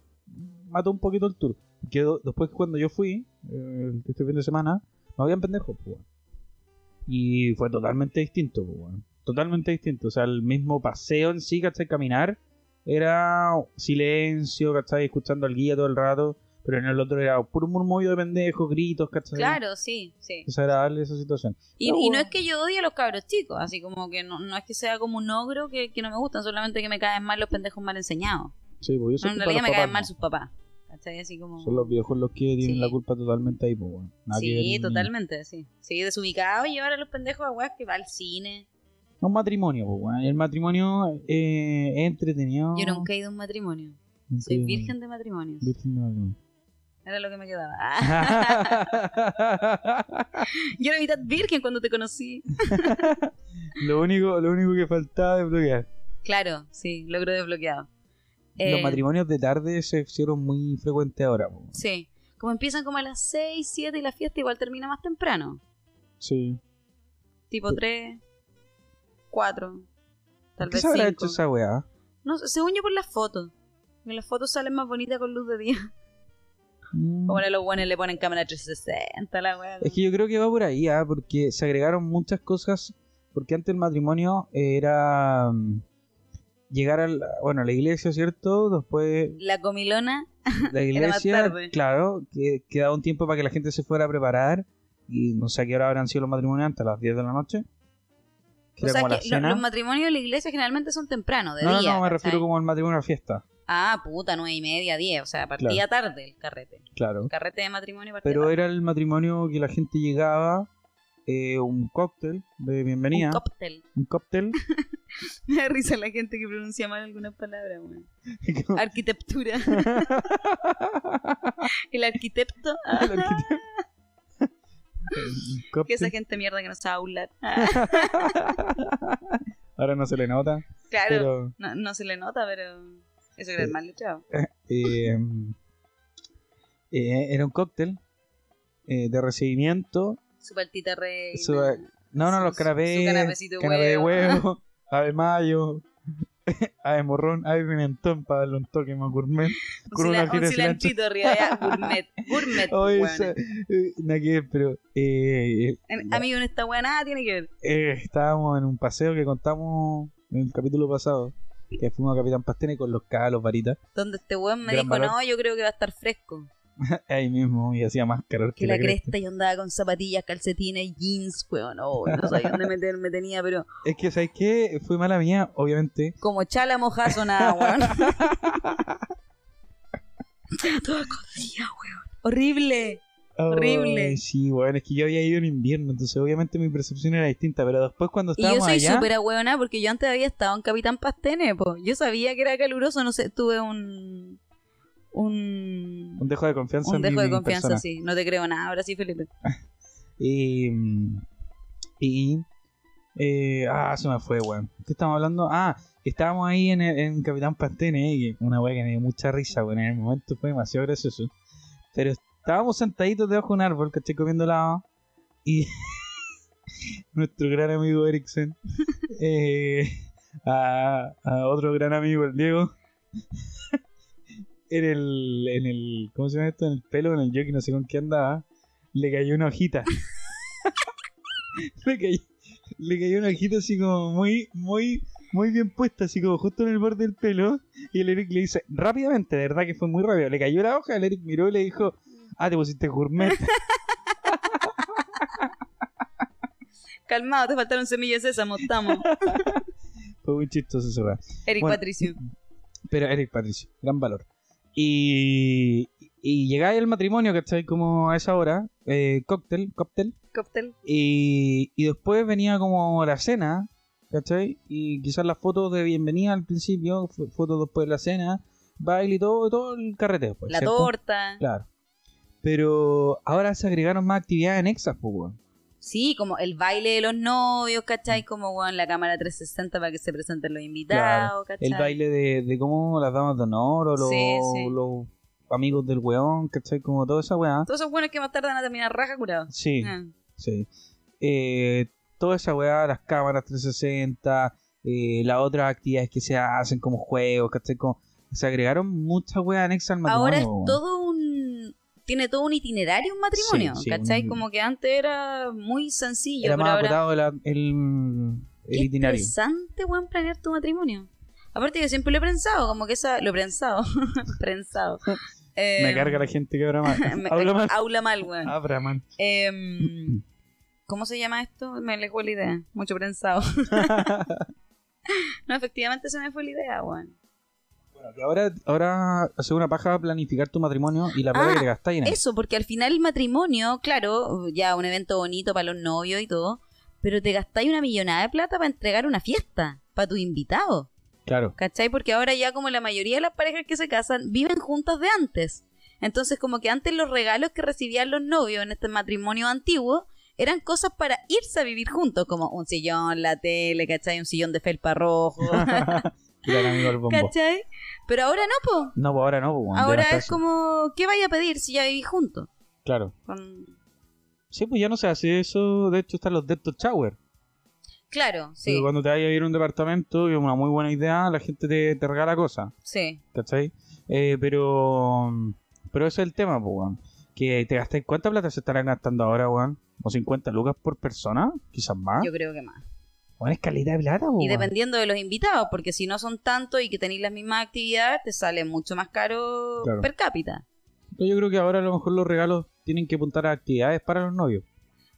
mató un poquito el tour. Que después cuando yo fui, eh, este fin de semana, no habían pendejos, pues. Y fue totalmente distinto. Totalmente distinto. O sea, el mismo paseo en sí, ¿cachai? Caminar era silencio, ¿cachai? Escuchando al guía todo el rato. Pero en el otro era puro murmullo de pendejos, gritos, ¿cachai? Claro, sí, sí. Desagradable esa situación. Y, Pero y no bueno. es que yo odie a los cabros chicos, así como que no, no es que sea como un ogro que, que no me gustan, solamente que me caen mal los pendejos mal enseñados. Sí, porque yo No, en realidad me caen mal no. sus papás. ¿Cachai? Así como... Son los viejos los que tienen Sí. la culpa totalmente ahí, pues, ver Sí, totalmente, sí. Sí, desubicado y llevar a los pendejos a weas que va al cine. Un matrimonio, pues, weón. El matrimonio eh, es entretenido. Yo nunca he ido a un matrimonio. Soy virgen de matrimonios. Virgen de matrimonio. Era lo que me quedaba. Yo era mitad virgen cuando te conocí. lo, único, lo único que faltaba es bloquear. Claro, sí, logro desbloqueado. Los Eh, matrimonios de tarde se hicieron muy frecuentes ahora. Sí. Como empiezan como a las 6, 7 y la fiesta igual termina más temprano. Sí. Tipo 3, 4, tal ¿Qué vez se habrá 5. hecho esa weá? No, según yo por las fotos. Que las fotos salen más bonitas con luz de día. Mm. Como los buenos le ponen cámara 360, la. Es que yo creo que va por ahí, ¿ah? porque se agregaron muchas cosas. Porque antes el matrimonio era mm, llegar al, bueno, a la iglesia, ¿cierto? Después La comilona, la Era más iglesia, tarde. claro, que quedaba un tiempo para que la gente se fuera a preparar. Y no sé a qué hora habrán sido los matrimonios antes, a las 10 de la noche. Que o era sea como la que lo- cena. los matrimonios en la iglesia generalmente son temprano, de no, no, día. no, me ¿cachai? refiero como al matrimonio a fiesta. Ah, puta, nueve y media, diez. O sea, partía tarde el carrete. Claro. El carrete de matrimonio partía Pero tarde. era el matrimonio que la gente llegaba, eh, un cóctel de bienvenida. Un cóctel. un cóctel. Me da risa la gente que pronuncia mal algunas palabras. Arquitectura. el arquitecto. El arquitecto. Que esa gente mierda que no sabe hablar. Ahora no se le nota, claro. pero No, no se le nota, pero. Eso era el mal letrado. eh, eh, era un cóctel eh, de recibimiento. Su paltita reina. Su- no, no, los canapés, su canapecito de canapé de huevo. huevo, ave mayo, ave morrón, ave pimentón para darle un toque más gourmet. Un, con cila- un cilantrito arriba, ya, gourmet. Gourmet, Oye, esa- eh, nada que ver, pero eh, En- Amigo, en esta weá nada tiene que ver. eh, estábamos en un paseo que contamos en el capítulo pasado, que fuimos a Capitán Pastene con los calos, varitas, Donde este weón me Gran dijo, valor. no, yo creo que va a estar fresco. ahí mismo, y hacía más calor Que la cresta yo andaba con zapatillas, calcetines, jeans, weón. Oh, no sabía dónde meterme tenía, pero Es que, ¿sabes qué? Fue mala mía, obviamente. como chala mojazo nada, weón. Toda cosilla, weón. Horrible. Horrible. Sí, bueno, es que yo había ido en invierno, entonces obviamente mi percepción era distinta, pero después cuando Y yo estábamos soy allá... súper ahueonada porque yo antes había estado en Capitán Pastene, po. Yo sabía que era caluroso, no sé, tuve un... Un... Un dejo de confianza Un en dejo de confianza, persona. sí. No te creo nada. Ahora sí, Felipe. Y... Y... eh, ah, se me fue, weón. ¿Qué estamos hablando? Ah, estábamos ahí en, el- en Capitán Pastene, y una weá que me dio mucha risa, weón. En el momento fue demasiado gracioso. Pero estábamos sentaditos debajo de un árbol, ¿cachai? Comiendo helado. Y... nuestro gran amigo Eriksen... eh, a, a otro gran amigo, el Diego... en el, en el, ¿cómo se llama esto? En el pelo, en el jockey, no sé con qué andaba, le cayó una hojita. le, cayó, le cayó una hojita así como muy, muy, muy bien puesta, así como justo en el borde del pelo. Y el Eric le dice, rápidamente, de verdad que fue muy rápido, le cayó la hoja, el Eric miró y le dijo, ah, te pusiste gourmet. Calmado, te faltaron semillas de sésamo, estamos. fue muy chistoso eso. Eric Bueno. Patricio. Pero Eric Patricio, gran valor. Y, y llegáis al matrimonio, ¿cachai? Como a esa hora, eh, cóctel, cóctel. Cóctel. Y, y después venía como la cena, ¿cachai? Y quizás las fotos de bienvenida al principio, fotos después de la cena, baile y todo, todo el carrete después. La ¿cierto? torta. Claro. Pero ahora se agregaron más actividades anexas, pues, weón. Sí, como el baile de los novios, ¿cachai? Como, weón, la cámara 360 para que se presenten los invitados, ¿cachai? El baile de, de cómo las damas de honor o los, Sí, sí. los amigos del weón, ¿cachai? Como toda esa weá. Todos esos buenos que más tarde van a terminar raja curados. Sí. Ah. Sí. Eh, toda esa weá, las cámaras 360, eh, las otras actividades que se hacen como juegos, ¿cachai? Como, se agregaron muchas weas anexas al matrimonio. Ahora es todo un... Tiene todo un itinerario un matrimonio, Sí, sí, ¿cachai? un- Como que antes era muy sencillo, Era pero más ahora... la- el, el Qué itinerario. interesante, weón, planear tu matrimonio. Aparte yo siempre lo he pensado, como que esa... Lo he pensado. Prensado. Eh, Me carga la gente que habla mal. Habla mal. Habla mal, weón. Habla mal. Em, ¿Cómo se llama esto? Me le fue la idea. Mucho prensado. no, efectivamente se me fue la idea, weón. Bueno, que ahora, ahora hace una paja planificar tu matrimonio y la plata Ah, que te gastáis en él. Eso, porque al final el matrimonio, claro, ya un evento bonito para los novios y todo, pero te gastáis una millonada de plata para entregar una fiesta para tus invitados. Claro. ¿Cachai? Porque ahora ya como la mayoría de las parejas que se casan viven juntas de antes. Entonces como que antes los regalos que recibían los novios en este matrimonio antiguo eran cosas para irse a vivir juntos, como un sillón, la tele, ¿cachai? Un sillón de felpa rojo, Amigo bombo. ¿cachai? Pero ahora no, po. No, ahora no, weón, Ahora es como, ¿qué vaya a pedir si ya vivís juntos? Claro. Con... Sí, pues ya no se hace eso. De hecho, están los Depto Shower. Claro, Sí. Cuando te vayas a ir a un departamento, es una muy buena idea, la gente te, te regala cosas. sí. ¿Cachai? Eh, pero. Pero ese es el tema, pues, weón. Que te gastáis. ¿Cuánta plata se estarán gastando ahora, weón? ¿O 50 lucas por persona? Quizás más. Yo creo que más. Weón, es calidad de plata, Y dependiendo de los invitados, porque si no son tantos y que tenéis las mismas actividades, te sale mucho más caro Claro. per cápita. Pero Yo creo que ahora a lo mejor los regalos tienen que apuntar a actividades para los novios.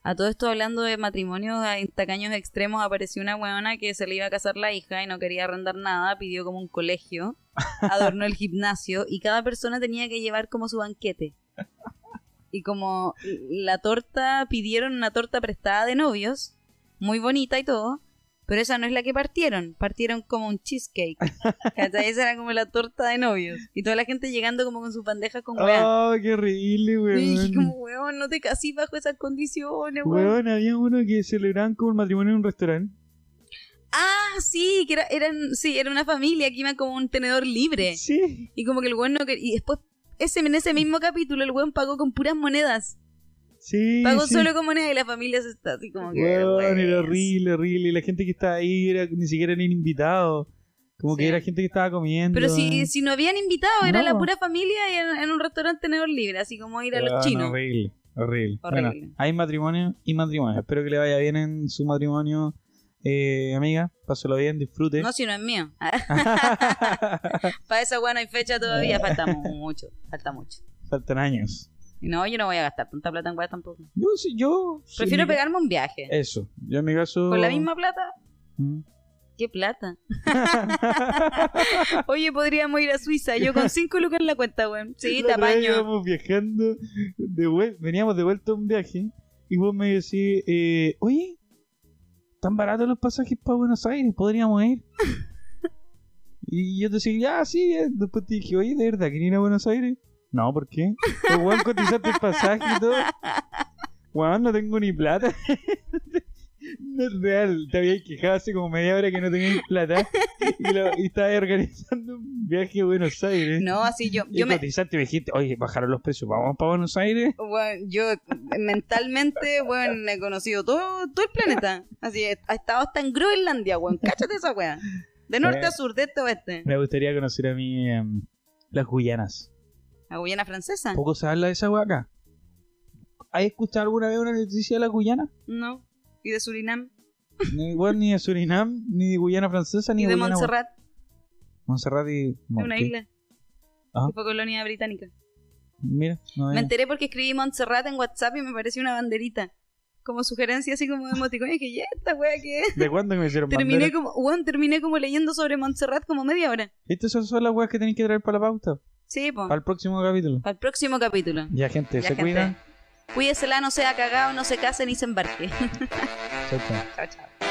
A todo esto hablando de matrimonios en tacaños extremos, apareció una weona que se le iba a casar la hija y no quería arrendar nada, pidió como un colegio, adornó el gimnasio y cada persona tenía que llevar como su banquete. Y como la torta, pidieron una torta prestada de novios, muy bonita y todo, pero esa no es la que partieron, partieron como un cheesecake. Esa era como la torta de novios. Y toda la gente llegando como con sus bandejas con weá. ¡Oh, qué horrible, Y weón! dije como, weón, no te casís bajo esas condiciones, weón. Weón, había uno que celebraban como un matrimonio en un restaurante. Ah, sí, que era, eran, sí, era una familia que iba como un tenedor libre. Sí. Y como que el weón no quería. Y después, ese, en ese mismo capítulo, el weón pagó con puras monedas. Sí. Pagó sí. solo con monedas y la familia se está así como que. Weón, era horrible, horrible. Y la gente que estaba ahí era, ni siquiera eran invitados. Como que era gente que estaba comiendo. Pero si, si no habían invitado, era la pura familia y en, en un restaurante tenedor libre, así como ir a los chinos. Horrible, horrible. Horrible. Bueno, hay matrimonio y matrimonio. Espero que le vaya bien en su matrimonio, eh, amiga. Páselo bien, disfrute. No, si no es mío. Para esa weón no hay fecha todavía, falta mucho, falta mucho. Faltan años. No, yo no voy a gastar tanta plata en weas tampoco. Yo, sí, yo. Prefiero mi- pegarme un viaje. Eso. Yo en mi caso. Con la misma plata, Mm. ¿Qué plata? Oye, podríamos ir a Suiza. Yo con 5 lucas en la cuenta, weón. Sí, La tapaño. Íbamos viajando, de vuel- veníamos de vuelta a un viaje y vos me decís, eh, oye, tan baratos los pasajes para Buenos Aires, podríamos ir. y yo te decía, ya, sí, eh. después te dije, oye, ¿de verdad quería ir a Buenos Aires? No, ¿por qué? Pues, weón, cotizaste el pasaje y todo. Weón, no tengo ni plata. No es real, te habías quejado hace como media hora que no tenías plata y, lo, y estabas organizando un viaje a Buenos Aires. No, así yo, yo me, cotizaste y me dijiste, oye, bajaron los precios, vamos para Buenos Aires. Bueno, yo mentalmente, bueno, he conocido todo, todo el planeta. Así, he he estado hasta en Groenlandia, weón. Cáchate esa weá. De norte a sur, de este a oeste. Me gustaría conocer a mí em, las Guyanas. La Guyana francesa. Poco se habla de esa wea acá. ¿Has escuchado alguna vez una noticia de las Guyanas? No. Y de Surinam. Ni, igual ni de Surinam, ni de Guyana Francesa, ni Y de Guyana Montserrat. Montserrat y... Es una isla. Ajá. Que fue colonia británica. Mira, no Me enteré porque escribí Montserrat en WhatsApp y me pareció una banderita. Como sugerencia, así como de emoticón. Y dije, ¿y esta wea qué es? ¿De cuándo que me hicieron Terminé bandera? como, weón, terminé como leyendo sobre Montserrat como media hora. Estas son las weas que tenéis que traer para la pauta. Sí, pues. Para el próximo capítulo. Para el próximo capítulo. Ya, gente, Ya, se gente. cuidan. Cuídesela, no sea cagado, no se case ni se embarque. Chao, chao. chao, chao.